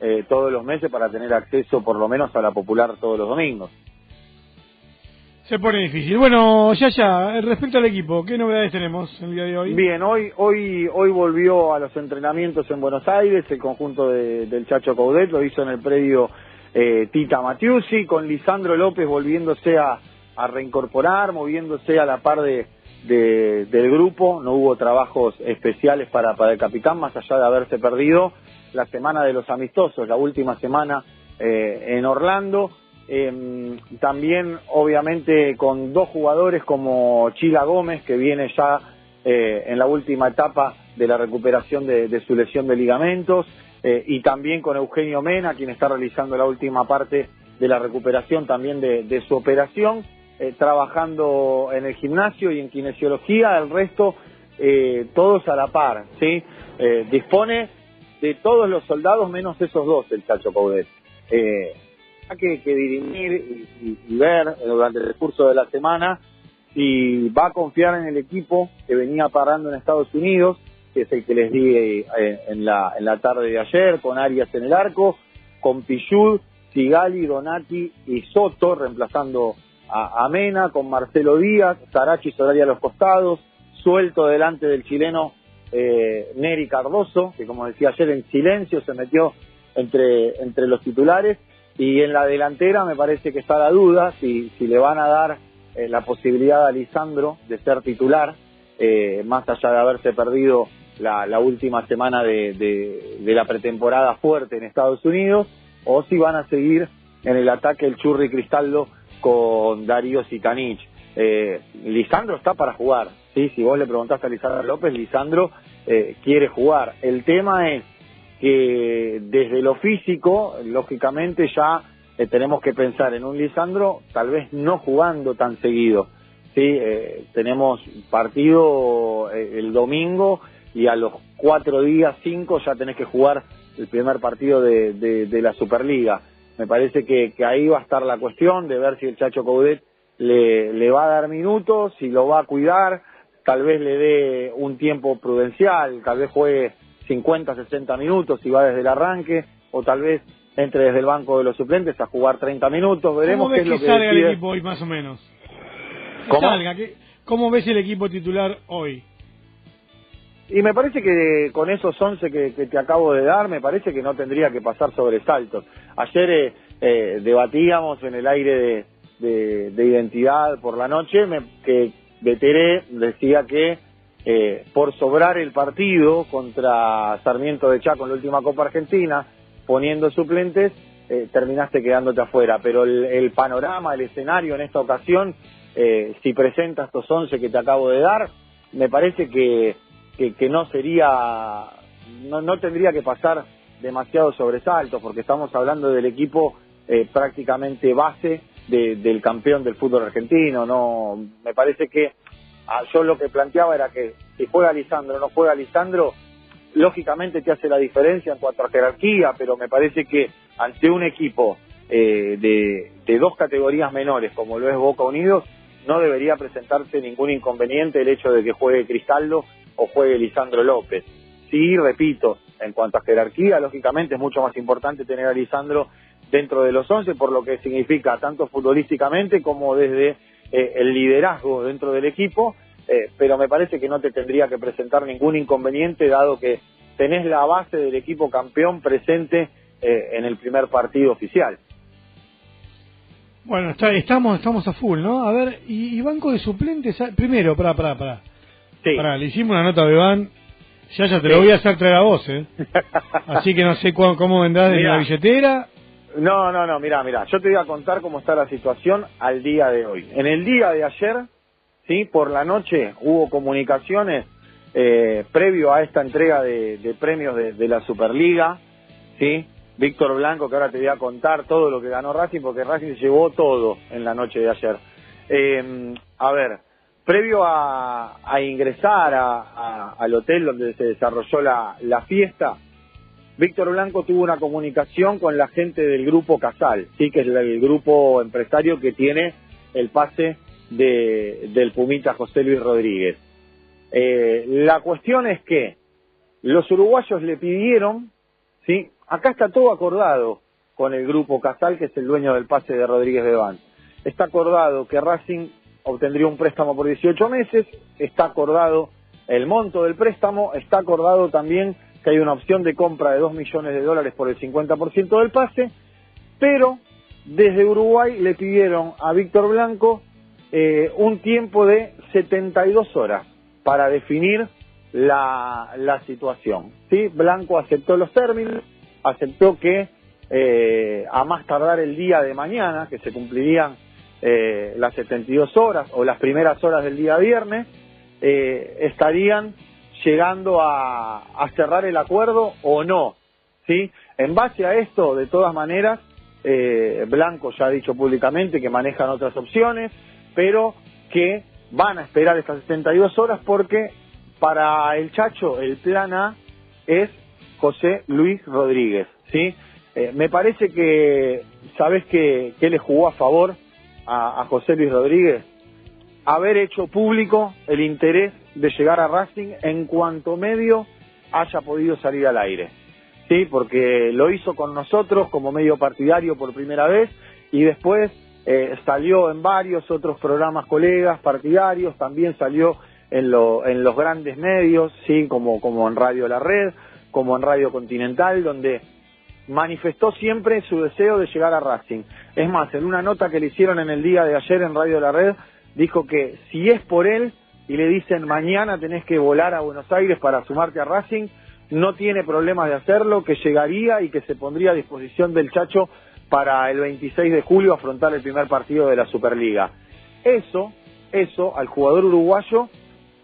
[SPEAKER 4] eh, todos los meses para tener acceso por lo menos a la popular todos los domingos.
[SPEAKER 3] Se pone difícil. Bueno, ya ya, respecto al equipo, ¿qué novedades tenemos el día de hoy?
[SPEAKER 4] Bien, hoy hoy hoy volvió a los entrenamientos en Buenos Aires el conjunto de- del Chacho Caudet, lo hizo en el predio eh, Tita Matiusi, con Lisandro López volviéndose a, a reincorporar, moviéndose a la par de, de- del grupo, no hubo trabajos especiales para, para el capitán, más allá de haberse perdido la semana de los amistosos, la última semana eh, en Orlando. Eh, también, obviamente, con dos jugadores como Chila Gómez, que viene ya eh, en la última etapa de la recuperación de, de su lesión de ligamentos, eh, y también con Eugenio Mena, quien está realizando la última parte de la recuperación también de, de su operación, eh, trabajando en el gimnasio y en kinesiología, el resto eh, todos a la par, ¿sí? Eh, dispone de todos los soldados menos esos dos, el Chacho Coudet. Eh, hay que, dirimir y ver eh, durante el curso de la semana si va a confiar en el equipo que venía parando en Estados Unidos, que es el que les di eh, en, la, en la tarde de ayer, con Arias en el arco, con Pichud, Sigali, Donati y Soto, reemplazando a, a Mena, con Marcelo Díaz, Sarachi Solari a los costados, suelto delante del chileno eh, Neri Cardoso, que como decía ayer en silencio se metió entre, entre los titulares, y en la delantera me parece que está la duda si, si le van a dar eh, la posibilidad a Lisandro de ser titular, eh, más allá de haberse perdido la, la última semana de- de la pretemporada fuerte en Estados Unidos, o si van a seguir en el ataque el Churri Cristaldo con Darío Sitanich. Eh, Lisandro está para jugar, ¿sí? si vos le preguntaste a Lisandro López, Lisandro eh, quiere jugar. El tema es que desde lo físico, lógicamente ya eh, tenemos que pensar en un Lisandro tal vez no jugando tan seguido. Sí, eh, tenemos partido eh, el domingo y a los cuatro días, cinco, ya tenés que jugar el primer partido de, de- de la Superliga. Me parece que, que ahí va a estar la cuestión de ver si el Chacho Coudet le, le va a dar minutos, si lo va a cuidar, tal vez le dé un tiempo prudencial, tal vez juegue 50, 60 minutos si va desde el arranque, o tal vez entre desde el banco de los suplentes a jugar 30 minutos, veremos
[SPEAKER 3] ¿Cómo
[SPEAKER 4] qué
[SPEAKER 3] ves
[SPEAKER 4] es lo
[SPEAKER 3] que
[SPEAKER 4] que
[SPEAKER 3] salga el equipo hoy más o menos? Que
[SPEAKER 4] ¿Cómo?
[SPEAKER 3] salga, que- ¿Cómo ves el equipo titular hoy?
[SPEAKER 4] Y me parece que con esos 11 que, que te acabo de dar, me parece que no tendría que pasar sobresaltos. Ayer eh, eh, debatíamos en el aire de, de- de identidad por la noche, me, que Beteré decía que eh, por sobrar el partido contra Sarmiento de Chaco en la última Copa Argentina, poniendo suplentes, eh, terminaste quedándote afuera. Pero el, el panorama, el escenario en esta ocasión, eh, si presenta estos 11 que te acabo de dar, me parece que, que, que no sería, no, no tendría que pasar demasiado sobresaltos, porque estamos hablando del equipo eh, prácticamente base de- del campeón del fútbol argentino. No, me parece que ah, yo lo que planteaba era que si juega Lisandro o no juega Lisandro, lógicamente te hace la diferencia en cuanto a jerarquía, pero me parece que ante un equipo eh, de, de dos categorías menores como lo es Boca Unidos, no debería presentarse ningún inconveniente el hecho de que juegue Cristaldo o juegue Lisandro López. Sí, repito, en cuanto a jerarquía, lógicamente es mucho más importante tener a Lisandro dentro de los 11 por lo que significa tanto futbolísticamente como desde eh, el liderazgo dentro del equipo, eh, pero me parece que no te tendría que presentar ningún inconveniente dado que tenés la base del equipo campeón presente eh, en el primer partido oficial.
[SPEAKER 3] Bueno, está, estamos estamos a full, ¿no? A ver, y, y banco de suplentes, ah, primero, pará, pará, pará.
[SPEAKER 4] Sí.
[SPEAKER 3] Pará, le hicimos una nota a Bebán, ya ya te lo voy a hacer traer a vos, ¿eh? Así que no sé cu- cómo vendrás de la billetera.
[SPEAKER 4] No, no, no, mira, mira, yo te voy a contar cómo está la situación al día de hoy. En el día de ayer, sí, por la noche hubo comunicaciones eh, previo a esta entrega de, de premios de, de la Superliga, sí. Víctor Blanco, que ahora te voy a contar todo lo que ganó Racing, porque Racing se llevó todo en la noche de ayer. Eh, a ver, previo a, ingresar a- al hotel donde se desarrolló la, la fiesta, Víctor Blanco tuvo una comunicación con la gente del grupo Casal, sí, que es el, el grupo empresario que tiene el pase de, del Pumita José Luis Rodríguez. Eh, la cuestión es que los uruguayos le pidieron, sí, acá está todo acordado con el grupo Casal, que es el dueño del pase de Rodríguez Bebán. Está acordado que Racing obtendría un préstamo por 18 meses, está acordado el monto del préstamo, está acordado también que hay una opción de compra de 2 millones de dólares por el 50% del pase, pero desde Uruguay le pidieron a Víctor Blanco eh, un tiempo de 72 horas para definir la, la situación. ¿sí? Blanco aceptó los términos, aceptó que eh, a más tardar el día de mañana, que se cumplirían eh, las 72 horas o las primeras horas del día viernes, eh, estarían llegando a, cerrar el acuerdo o no. ¿sí? En base a esto, de todas maneras, eh, Blanco ya ha dicho públicamente que manejan otras opciones, pero que van a esperar estas 72 horas porque para el Chacho el plan A es José Luis Rodríguez. ¿sí? Eh, me parece que, ¿sabes qué, qué le jugó a favor a, a José Luis Rodríguez? Haber hecho público el interés de llegar a Racing en cuanto medio haya podido salir al aire. Sí, porque lo hizo con nosotros como medio partidario por primera vez y después eh, salió en varios otros programas colegas partidarios, también salió en, lo- en los grandes medios, sí, como, como en Radio La Red, como en Radio Continental, donde manifestó siempre su deseo de llegar a Racing. Es más, en una nota que le hicieron en el día de ayer en Radio La Red, dijo que si es por él y le dicen mañana tenés que volar a Buenos Aires para sumarte a Racing, no tiene problemas de hacerlo, que llegaría y que se pondría a disposición del Chacho para el 26 de julio afrontar el primer partido de la Superliga. Eso, eso al jugador uruguayo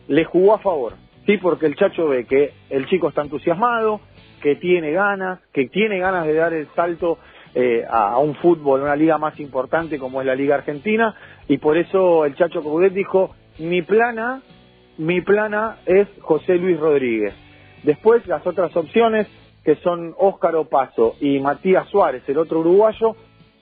[SPEAKER 4] le jugó a favor, sí, porque el Chacho ve que el chico está entusiasmado, que tiene ganas, que tiene ganas de dar el salto eh, a, un fútbol, una liga más importante como es la Liga Argentina, y por eso el Chacho Coudet dijo, mi plana, mi plana es José Luis Rodríguez. Después las otras opciones, que son Óscar Opaso y Matías Suárez, el otro uruguayo,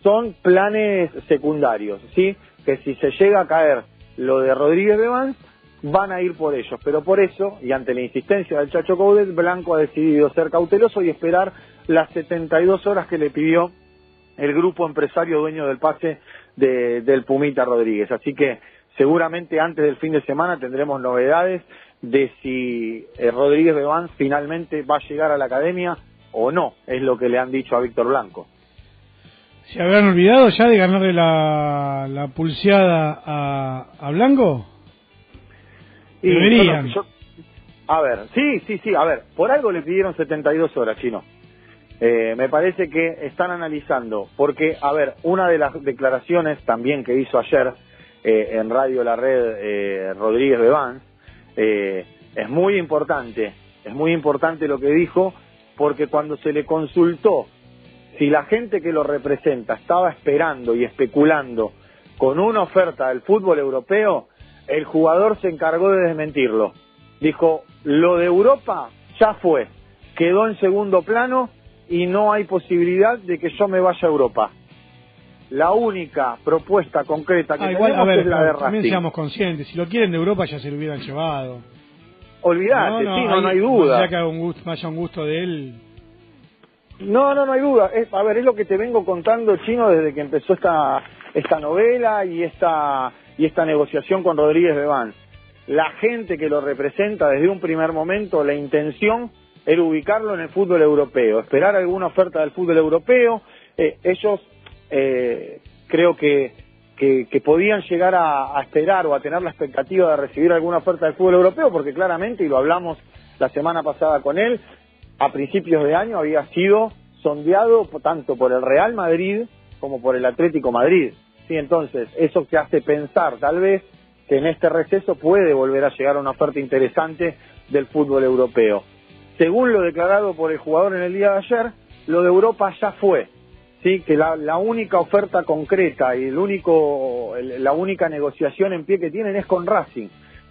[SPEAKER 4] son planes secundarios, ¿sí? Que si se llega a caer lo de Rodríguez Bevans, van a ir por ellos. Pero por eso, y ante la insistencia del Chacho Coudet, Blanco ha decidido ser cauteloso y esperar las 72 horas que le pidió el grupo empresario dueño del pase de- del Pumita Rodríguez. Así que seguramente antes del fin de semana tendremos novedades de si eh, Rodríguez Beván finalmente va a llegar a la academia o no, es lo que le han dicho a Víctor Blanco.
[SPEAKER 3] ¿Se habrán olvidado ya de ganarle la, la pulseada a, a Blanco?
[SPEAKER 4] Y
[SPEAKER 3] Deberían.
[SPEAKER 4] yo- a ver, sí, sí, sí, a ver, por algo le pidieron 72 horas, chino. Eh, me parece que están analizando, porque, a ver, una de las declaraciones también que hizo ayer eh, en Radio La Red eh, Rodríguez Beván, eh, es muy importante, es muy importante lo que dijo, porque cuando se le consultó si la gente que lo representa estaba esperando y especulando con una oferta del fútbol europeo, el jugador se encargó de desmentirlo. Dijo, lo de Europa ya fue, quedó en segundo plano y no hay posibilidad de que yo me vaya a Europa. La única propuesta concreta que
[SPEAKER 3] Ah, igual, a
[SPEAKER 4] tenemos
[SPEAKER 3] ver,
[SPEAKER 4] es la de
[SPEAKER 3] también
[SPEAKER 4] Racing.
[SPEAKER 3] seamos conscientes. Si lo quieren de Europa ya se lo hubieran llevado.
[SPEAKER 4] Olvídate, sí, no, no hay duda.
[SPEAKER 3] Ya que un gusto, haya un gusto de él.
[SPEAKER 4] No, no, no hay duda. Es- a ver, es lo que te vengo contando, Chino, desde que empezó esta, esta novela y esta, y esta negociación con Rodríguez Bebán. La gente que lo representa desde un primer momento, la intención era ubicarlo en el fútbol europeo, esperar alguna oferta del fútbol europeo. Eh, ellos eh, creo que, que, podían llegar a, a esperar o a tener la expectativa de recibir alguna oferta del fútbol europeo, porque claramente, y lo hablamos la semana pasada con él, a principios de año había sido sondeado tanto por el Real Madrid como por el Atlético Madrid. Sí, entonces, eso te hace pensar tal vez que en este receso puede volver a llegar una oferta interesante del fútbol europeo. Según lo declarado por el jugador en el día de ayer, lo de Europa ya fue. Sí, que la, la única oferta concreta y el único, el- la única negociación en pie que tienen es con Racing,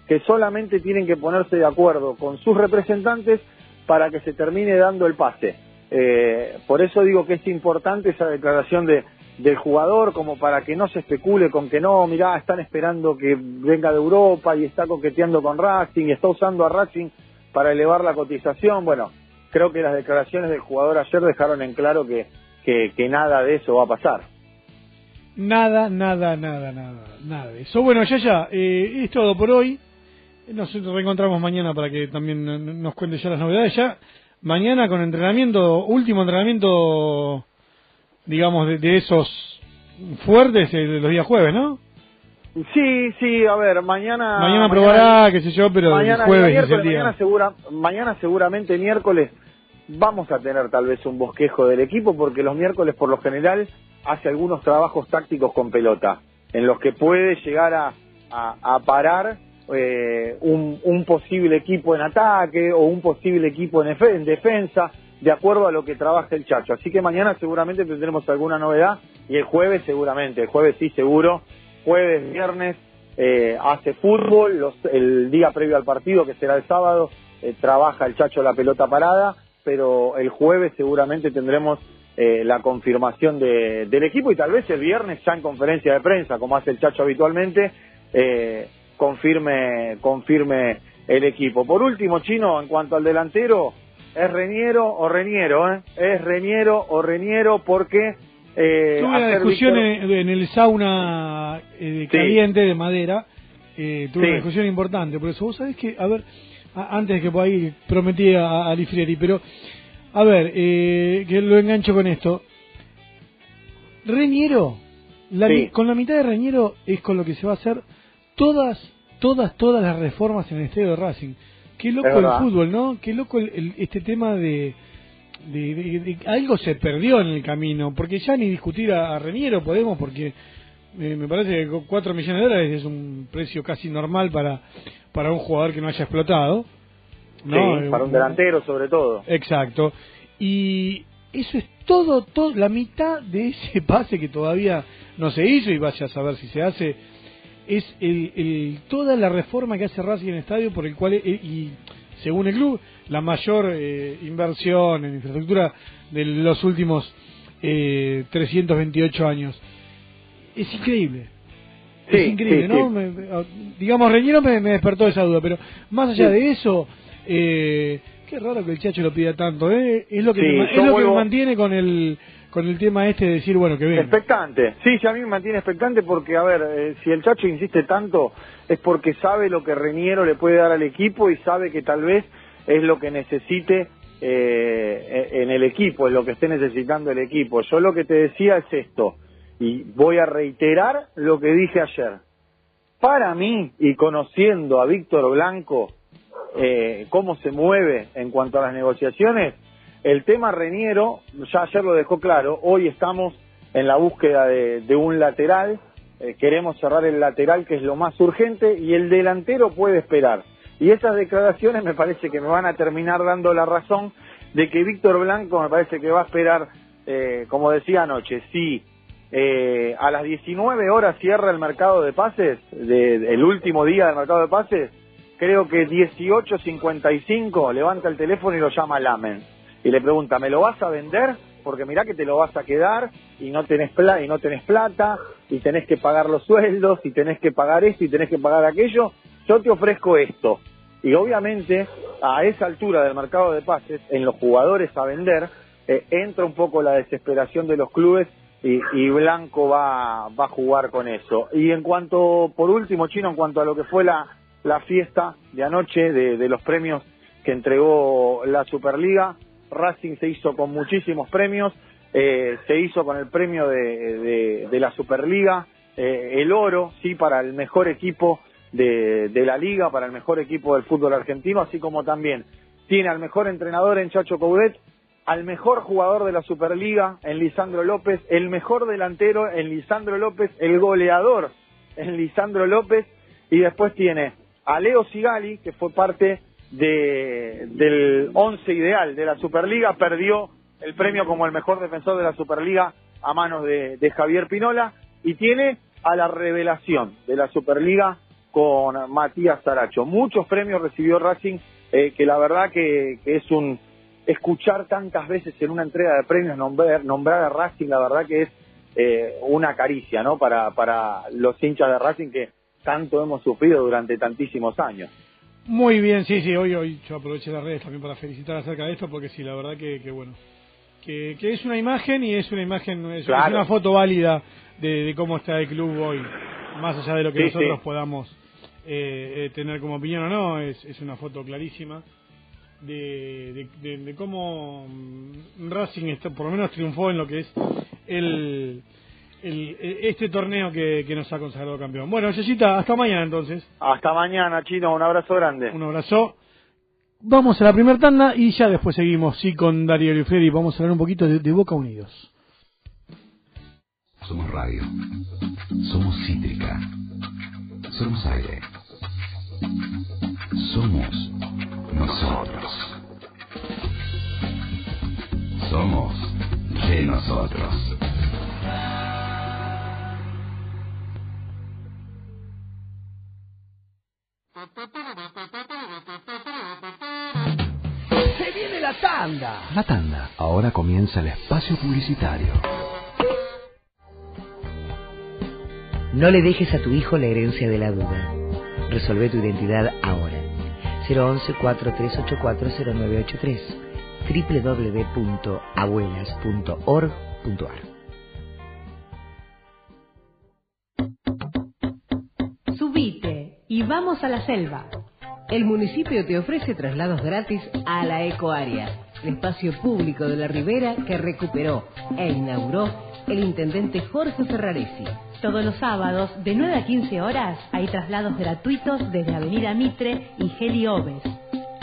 [SPEAKER 4] que solamente tienen que ponerse de acuerdo con sus representantes para que se termine dando el pase. Eh, por eso digo que es importante esa declaración de, del jugador, como para que no se especule con que no, mirá, están esperando que venga de Europa y está coqueteando con Racing y está usando a Racing para elevar la cotización. Bueno, creo que las declaraciones del jugador ayer dejaron en claro que, que, nada de eso va a pasar.
[SPEAKER 3] Nada, nada, nada, nada, nada de eso. Bueno, ya, ya, eh, es todo por hoy. Nos reencontramos mañana para que también nos cuente ya las novedades. Ya mañana con entrenamiento, último entrenamiento, digamos, de, de esos fuertes, eh, de los días jueves, ¿no?
[SPEAKER 4] Sí, sí, a ver, mañana...
[SPEAKER 3] mañana probará, qué sé yo, pero el
[SPEAKER 4] mañana,
[SPEAKER 3] jueves es el día.
[SPEAKER 4] mañana, segura, mañana seguramente miércoles vamos a tener tal vez un bosquejo del equipo porque los miércoles por lo general hace algunos trabajos tácticos con pelota en los que puede llegar a, a- a parar eh, un, un posible equipo en ataque o un posible equipo en defensa de acuerdo a lo que trabaja el Chacho. Así que mañana seguramente tendremos alguna novedad y el jueves seguramente, el jueves sí seguro, jueves, viernes eh, hace fútbol, los- el día previo al partido, que será el sábado, eh, trabaja el Chacho la pelota parada, pero el jueves seguramente tendremos eh, la confirmación de- del equipo y tal vez el viernes ya en conferencia de prensa, como hace el Chacho habitualmente, eh, confirme, confirme el equipo. Por último, Chino, en cuanto al delantero, ¿es Reñero o Reñero? Eh? ¿Es Reñero o Reñero? Porque... Eh,
[SPEAKER 3] Tuve una discusión
[SPEAKER 4] Víctor-
[SPEAKER 3] en, en el sauna eh, caliente de madera. Eh, tuve
[SPEAKER 4] Sí.
[SPEAKER 3] una discusión importante. Por eso, vos sabés que, a ver, a- antes que por ahí prometí a, a Lifrieri, pero, a ver, eh, que lo engancho con esto. Reñero, la
[SPEAKER 4] Sí.
[SPEAKER 3] con la mitad de Reñero es con lo que se va a hacer todas, todas, todas las reformas en el estadio de Racing. Qué loco el fútbol, ¿no? Qué loco el- el- este tema de, de, de- de- algo se perdió en el camino, porque ya ni discutir a, a Reñero podemos, porque eh, me parece que con 4 millones de dólares es un precio casi normal para, para un jugador que no haya explotado. ¿no?
[SPEAKER 4] Sí,
[SPEAKER 3] Eh,
[SPEAKER 4] para un delantero sobre todo.
[SPEAKER 3] Exacto. Y eso es todo, todo, la mitad de ese pase que todavía no se hizo y vaya a saber si se hace, es el, el- toda la reforma que hace Racing en el estadio por el cual, eh, y según el club, la mayor eh, inversión en infraestructura de los últimos eh, 328 años. Es increíble.
[SPEAKER 4] Sí,
[SPEAKER 3] es increíble,
[SPEAKER 4] sí,
[SPEAKER 3] ¿no?
[SPEAKER 4] sí.
[SPEAKER 3] Me- me- digamos, Reñero me, me despertó esa duda, pero más allá de eso, eh, qué raro que el Chacho lo pida tanto, ¿eh? Es lo que, me, es lo que me mantiene con el, con el tema este de decir, bueno, que venga.
[SPEAKER 4] Expectante, sí, sí, a mí me mantiene expectante porque, a ver, eh, si el Chacho insiste tanto es porque sabe lo que Reñero le puede dar al equipo y sabe que tal vez es lo que necesite eh, en el equipo, es lo que esté necesitando el equipo. Yo lo que te decía es esto, y voy a reiterar lo que dije ayer. Para mí, y conociendo a Víctor Blanco, eh, cómo se mueve en cuanto a las negociaciones, el tema Reniero, ya ayer lo dejó claro, hoy estamos en la búsqueda de, un lateral, eh, queremos cerrar el lateral que es lo más urgente y el delantero puede esperar. Y esas declaraciones me parece que me van a terminar dando la razón de que Víctor Blanco me parece que va a esperar, eh, como decía anoche, si eh, a las 19 horas cierra el mercado de pases, de, el último día del mercado de pases, creo que 18.55 levanta el teléfono y lo llama Lamen. Y le pregunta, ¿me lo vas a vender? Porque mirá que te lo vas a quedar y no tenés, pla y no tenés plata y tenés que pagar los sueldos y tenés que pagar esto y tenés que pagar aquello. Yo te ofrezco esto. Y obviamente a esa altura del mercado de pases, en los jugadores a vender, eh, entra un poco la desesperación de los clubes y, y, Blanco va, va a jugar con eso. Y en cuanto, por último, Chino, en cuanto a lo que fue la, la fiesta de anoche de, de los premios que entregó la Superliga, Racing se hizo con muchísimos premios, eh, se hizo con el premio de, de, la Superliga, eh, el oro, sí, para el mejor equipo de, de, la liga, para el mejor equipo del fútbol argentino, así como también tiene al mejor entrenador en Chacho Coudet, al mejor jugador de la Superliga en Lisandro López, el mejor delantero en Lisandro López, el goleador en Lisandro López, y después tiene a Leo Sigali, que fue parte de, del once ideal de la Superliga, perdió el premio como el mejor defensor de la Superliga a manos de, de Javier Pinola, y tiene a la revelación de la Superliga con Matías Saracho. Muchos premios recibió Racing, eh, que la verdad que, que, es un escuchar tantas veces en una entrega de premios nombrar, nombrar a Racing, la verdad que es eh, una caricia, ¿no? Para, para los hinchas de Racing que tanto hemos sufrido durante tantísimos años.
[SPEAKER 3] Muy bien, sí, sí, hoy, hoy yo aproveché las redes también para felicitar acerca de esto, porque sí, la verdad que, que bueno, que, que, es una imagen y es una imagen, es, claro. es una foto válida de, de, cómo está el club hoy, más allá de lo que sí, nosotros sí. podamos eh, eh, tener como opinión o no, es, es una foto clarísima de, de, de, cómo Racing está, por lo menos triunfó en lo que es el, el este torneo que, que, nos ha consagrado campeón. Bueno, Yesita, hasta mañana entonces.
[SPEAKER 4] Hasta mañana, Chino, un abrazo grande.
[SPEAKER 3] Un abrazo. Vamos a la primera tanda y ya después seguimos, sí, con Darío y Vamos a hablar un poquito de, de Boca Unidos.
[SPEAKER 5] Somos radio. Somos cítrica. Somos aire. Somos nosotros. Somos de nosotros.
[SPEAKER 14] Se viene la tanda.
[SPEAKER 5] La tanda. Ahora comienza el espacio publicitario.
[SPEAKER 15] No le dejes a tu hijo la herencia de la duda. Resolve tu identidad ahora. 011-4384-0983 www.abuelas.org.ar
[SPEAKER 1] Subite y vamos a la selva. El municipio te ofrece traslados gratis a la Ecoárea, el espacio público de la ribera que recuperó e inauguró el intendente Jorge Ferraresi.
[SPEAKER 16] Todos los sábados, de 9 a 15 horas, hay traslados gratuitos desde Avenida Mitre y Geli Oves.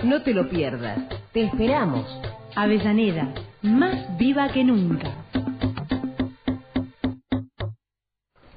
[SPEAKER 1] No te lo pierdas. Te esperamos.
[SPEAKER 16] Avellaneda, más viva que nunca.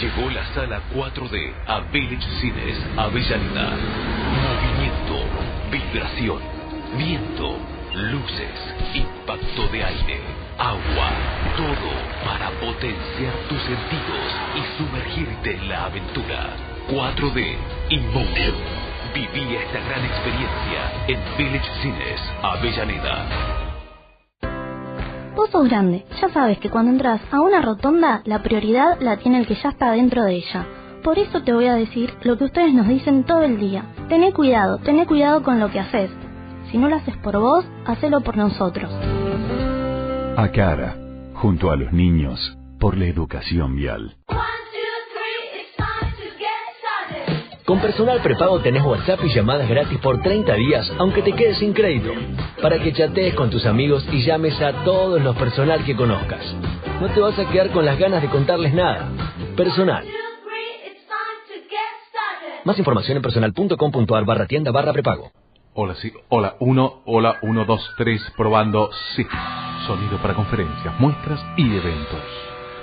[SPEAKER 7] Llegó la sala 4D a Village Cines Avellaneda. Movimiento, vibración, viento, luces, impacto de aire, agua, todo para potenciar tus sentidos y sumergirte en la aventura. 4D Inmotion. Viví esta gran experiencia en Village Cines Avellaneda.
[SPEAKER 8] Vos sos grande, ya sabes que cuando entras a una rotonda, la prioridad la tiene el que ya está dentro de ella. Por eso te voy a decir lo que ustedes nos dicen todo el día. Tené cuidado, tené cuidado con lo que haces. Si no lo haces por vos, hacelo por nosotros.
[SPEAKER 5] Acara, junto a los niños, por la educación vial.
[SPEAKER 9] Con personal prepago tenés WhatsApp y llamadas gratis por 30 días, aunque te quedes sin crédito. Para que chatees con tus amigos y llames a todos los personal que conozcas. No te vas a quedar con las ganas de contarles nada. Personal. Más información en personal.com.ar barra tienda barra prepago.
[SPEAKER 10] Hola, sí. Hola, 1, hola, 1, 2, 3, probando. Sí. Sonido para conferencias, muestras y eventos.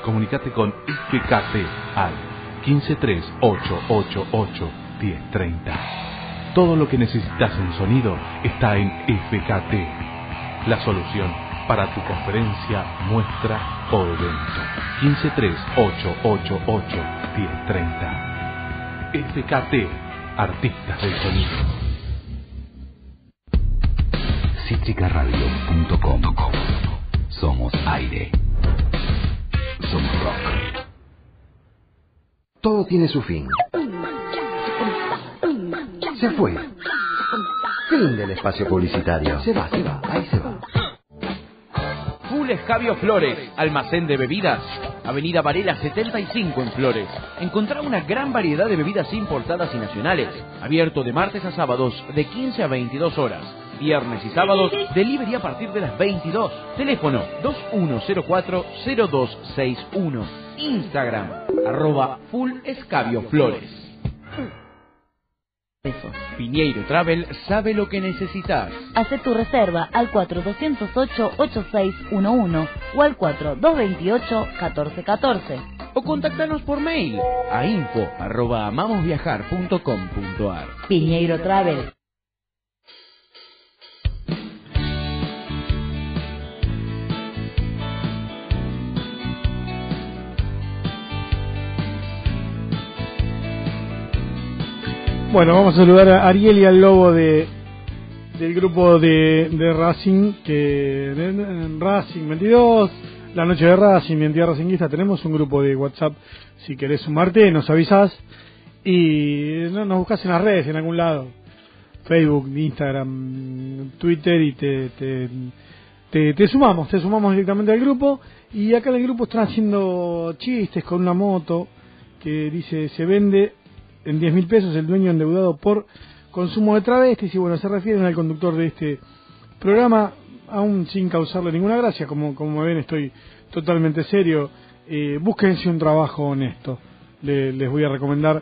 [SPEAKER 10] Comunicate con FKT al 1538881030. Todo lo que necesitas en sonido está en FKT. La solución para tu conferencia, muestra o evento. 1538881030. FKT, Artistas del Sonido.
[SPEAKER 5] Citricaradio.com Somos aire. Somos rock.
[SPEAKER 17] Todo tiene su fin. Se fue. Fin del espacio publicitario. Se va, se va, ahí se va.
[SPEAKER 11] Full Escabio Flores, almacén de bebidas. Avenida Varela 75 en Flores. Encontrá una gran variedad de bebidas importadas y nacionales. Abierto de martes a sábados de 15 a 22 horas. Viernes y sábados, delivery a partir de las 22. Teléfono 2104-0261. Instagram, arroba Full Escabio Flores. Piñeiro Travel sabe lo que necesitas.
[SPEAKER 12] Haz tu reserva al 4208-8611 o al 4228-1414.
[SPEAKER 11] O contactanos por mail a info arroba amamosviajar.com.ar.
[SPEAKER 12] Piñeiro Travel.
[SPEAKER 3] Bueno, vamos a saludar a Ariel y al lobo de del grupo de, de Racing, que en Racing 22, la noche de Racing, mi entidad racinguista, tenemos un grupo de WhatsApp, si querés sumarte, nos avisás. Y no, nos buscas en las redes, en algún lado, Facebook, Instagram, Twitter y te, te, te, te sumamos, te sumamos directamente al grupo. Y acá en el grupo están haciendo chistes con una moto que dice se vende en 10 mil pesos el dueño endeudado por consumo de travestis y bueno, se refieren al conductor de este programa, aún sin causarle ninguna gracia, como, como ven estoy totalmente serio, eh, búsquense un trabajo honesto, Le- les voy a recomendar.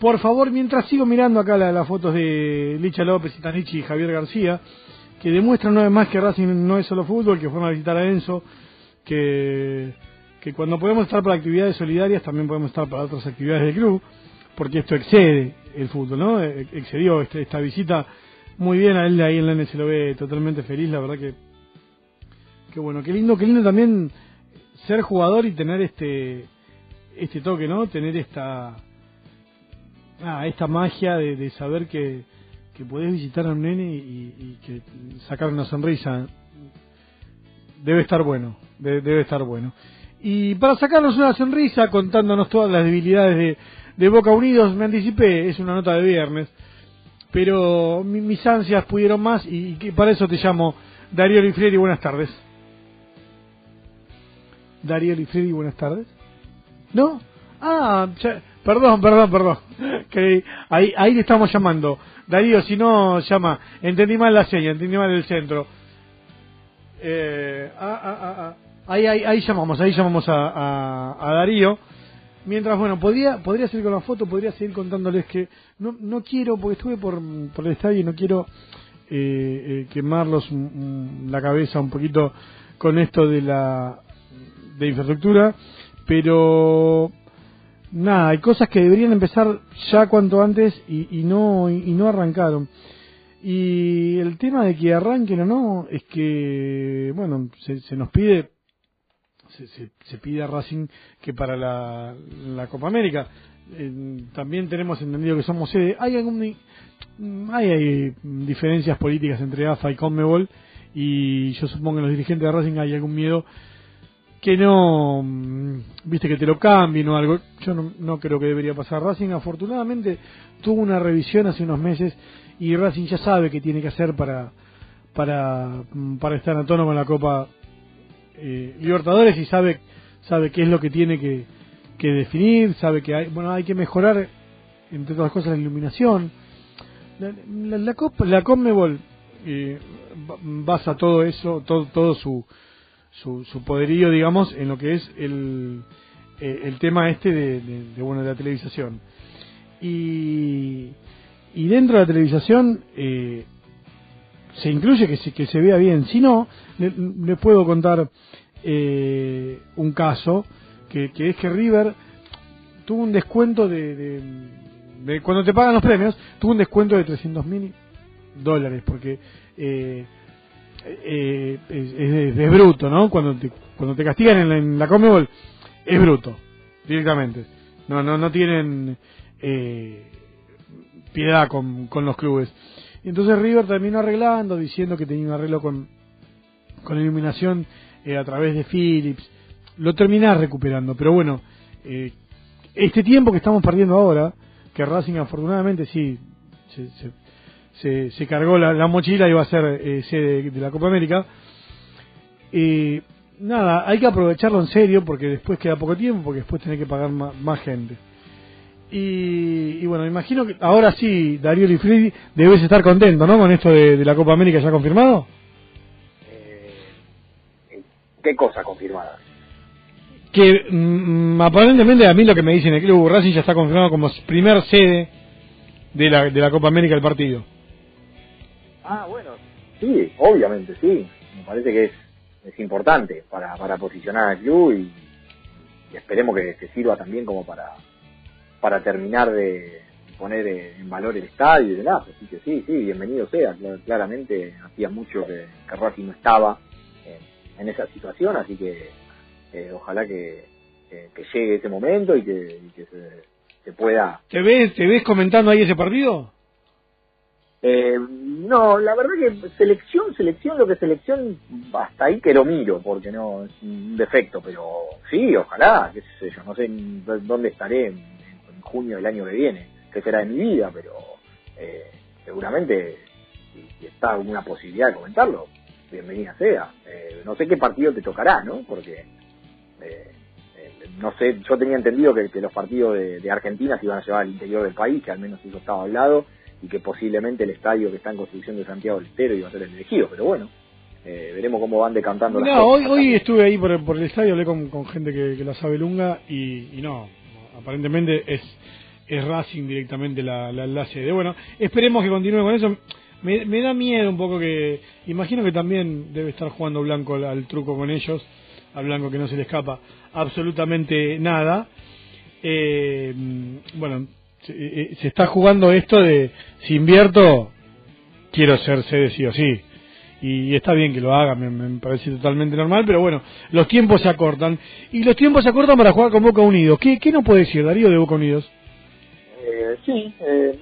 [SPEAKER 3] Por favor, mientras sigo mirando acá la- las fotos de Licha López, Itanichi y Javier García, que demuestran una vez más que Racing no es solo fútbol, que fueron a visitar a Enzo, que, que cuando podemos estar para actividades solidarias también podemos estar para otras actividades del club, porque esto excede el fútbol, ¿no? Eh, Excedió este- esta visita muy bien a él ahí en la N se lo ve totalmente feliz, la verdad que que bueno, qué lindo, qué lindo también ser jugador y tener este este toque, ¿no? Tener esta ah, esta magia de, de saber que, que podés visitar a un nene y, y que sacar una sonrisa debe estar bueno, de- debe estar bueno. Y para sacarnos una sonrisa contándonos todas las debilidades de, de Boca Unidos, me anticipé, es una nota de viernes, pero mi- mis ansias pudieron más y, para eso te llamo Darío Lifredi, buenas tardes. Darío Lifredi, buenas tardes. ¿No? Ah, perdón, perdón, perdón. Que ahí, ahí le estamos llamando. Darío, si no, llama. Entendí mal la seña, entendí mal el centro. Eh, ah, ah, ah, ah. Ahí, ahí, ahí llamamos, ahí llamamos a, a, a Darío. Mientras, bueno, podría, podría seguir con la foto, podría seguir contándoles que no, no quiero, porque estuve por, por el estadio y no quiero eh, eh, quemarlos mm, mm, la cabeza un poquito con esto de la de infraestructura, pero nada, hay cosas que deberían empezar ya cuanto antes y, y no y no arrancaron. Y el tema de que arranquen o no es que, bueno, se nos pide se, se, pide a Racing que para la, Copa América eh, también tenemos entendido que somos sede. Hay algún mm, hay, hay diferencias políticas entre AFA y Conmebol y yo supongo que los dirigentes de Racing hay algún miedo que no, mm, viste, que te lo cambien o algo. Yo no, no creo que debería pasar. Racing afortunadamente tuvo una revisión hace unos meses y Racing ya sabe qué tiene que hacer para, para, mm, para estar a tono con la Copa eh, Libertadores y sabe, sabe qué es lo que tiene que, que definir, sabe que hay, bueno, hay que mejorar entre otras cosas la iluminación. La, la, la, Conmebol eh, ba- basa todo eso, todo, todo su, su, poderío, digamos, en lo que es el, eh, el tema este de, de- de, bueno de la televisación. Y, y dentro de la televisación eh, se incluye que se, que se vea bien. Si no, le, le puedo contar eh, un caso que, que es que River tuvo un descuento de, de, cuando te pagan los premios tuvo un descuento de 300 mil dólares porque eh, eh, es, es- bruto no cuando te, cuando te castigan en la, en la Conmebol es bruto directamente. No no no tienen eh, piedad con, con los clubes y entonces River terminó arreglando diciendo que tenía un arreglo con con iluminación eh, a través de Philips lo terminás recuperando pero bueno eh, este tiempo que estamos perdiendo ahora, que Racing afortunadamente sí se, se, cargó la, la mochila y va a ser eh, sede de, la Copa América, eh, nada, hay que aprovecharlo en serio porque después queda poco tiempo, porque después tenés que pagar más, gente. Y, y bueno, imagino que ahora sí, Darío Lifredi, debes estar contento, ¿no? Con esto de, de la Copa América ya confirmado.
[SPEAKER 13] ¿Qué cosa confirmada?
[SPEAKER 3] Que mm, aparentemente a mí lo que me dicen el club Racing ya está confirmado como primer sede de la, de la Copa América del partido.
[SPEAKER 13] Ah, bueno. Sí, obviamente, sí. Me parece que es, es importante para, para posicionar al club y, y esperemos que, que sirva también como para, para terminar de poner eh, en valor el estadio y demás. Así que sí, sí, bienvenido sea. Cla- Claramente hacía mucho que, que Racing no estaba en, en esa situación, así que eh, ojalá que, que, que llegue ese momento y que, y que se, se pueda
[SPEAKER 3] ¿Te ves, ¿Te ves comentando ahí ese partido?
[SPEAKER 13] Eh, no, la verdad que selección, selección, lo que selección, hasta ahí que lo miro, porque no es un defecto, pero sí, ojalá, qué sé yo, no sé dónde estaré en, junio del año que viene, qué será de mi vida, pero eh, seguramente si, está alguna posibilidad de comentarlo, bienvenida sea. Eh, no sé qué partido te tocará, ¿no? Porque eh, eh, no sé, yo tenía entendido que, que los partidos de, de Argentina se iban a llevar al interior del país, que al menos eso estaba hablado, y que posiblemente el estadio que está en construcción de Santiago del Estero iba a ser el elegido, pero bueno, eh, veremos cómo van decantando las
[SPEAKER 3] No, hoy,
[SPEAKER 13] cosas.
[SPEAKER 3] hoy estuve ahí por, por el estadio, hablé con, con gente que, que la sabe lunga y, y no, aparentemente es, es Racing directamente la, la, la sede. Bueno, esperemos que continúe con eso. Me, me da miedo un poco que, imagino que también debe estar jugando Blanco al, truco con ellos, a Blanco que no se le escapa absolutamente nada. Eh, bueno, se, eh, se está jugando esto de si invierto, quiero ser sede sí o sí. Y está bien que lo haga, me, parece totalmente normal, pero bueno, los tiempos se acortan. Y los tiempos se acortan para jugar con Boca Unidos. ¿Qué, qué no puede decir Darío de Boca Unidos?
[SPEAKER 13] Eh, sí, eh,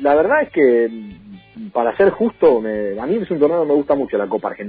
[SPEAKER 13] la verdad es que, mm, para ser justo, me- a mí es un torneo que me gusta mucho la Copa Argentina.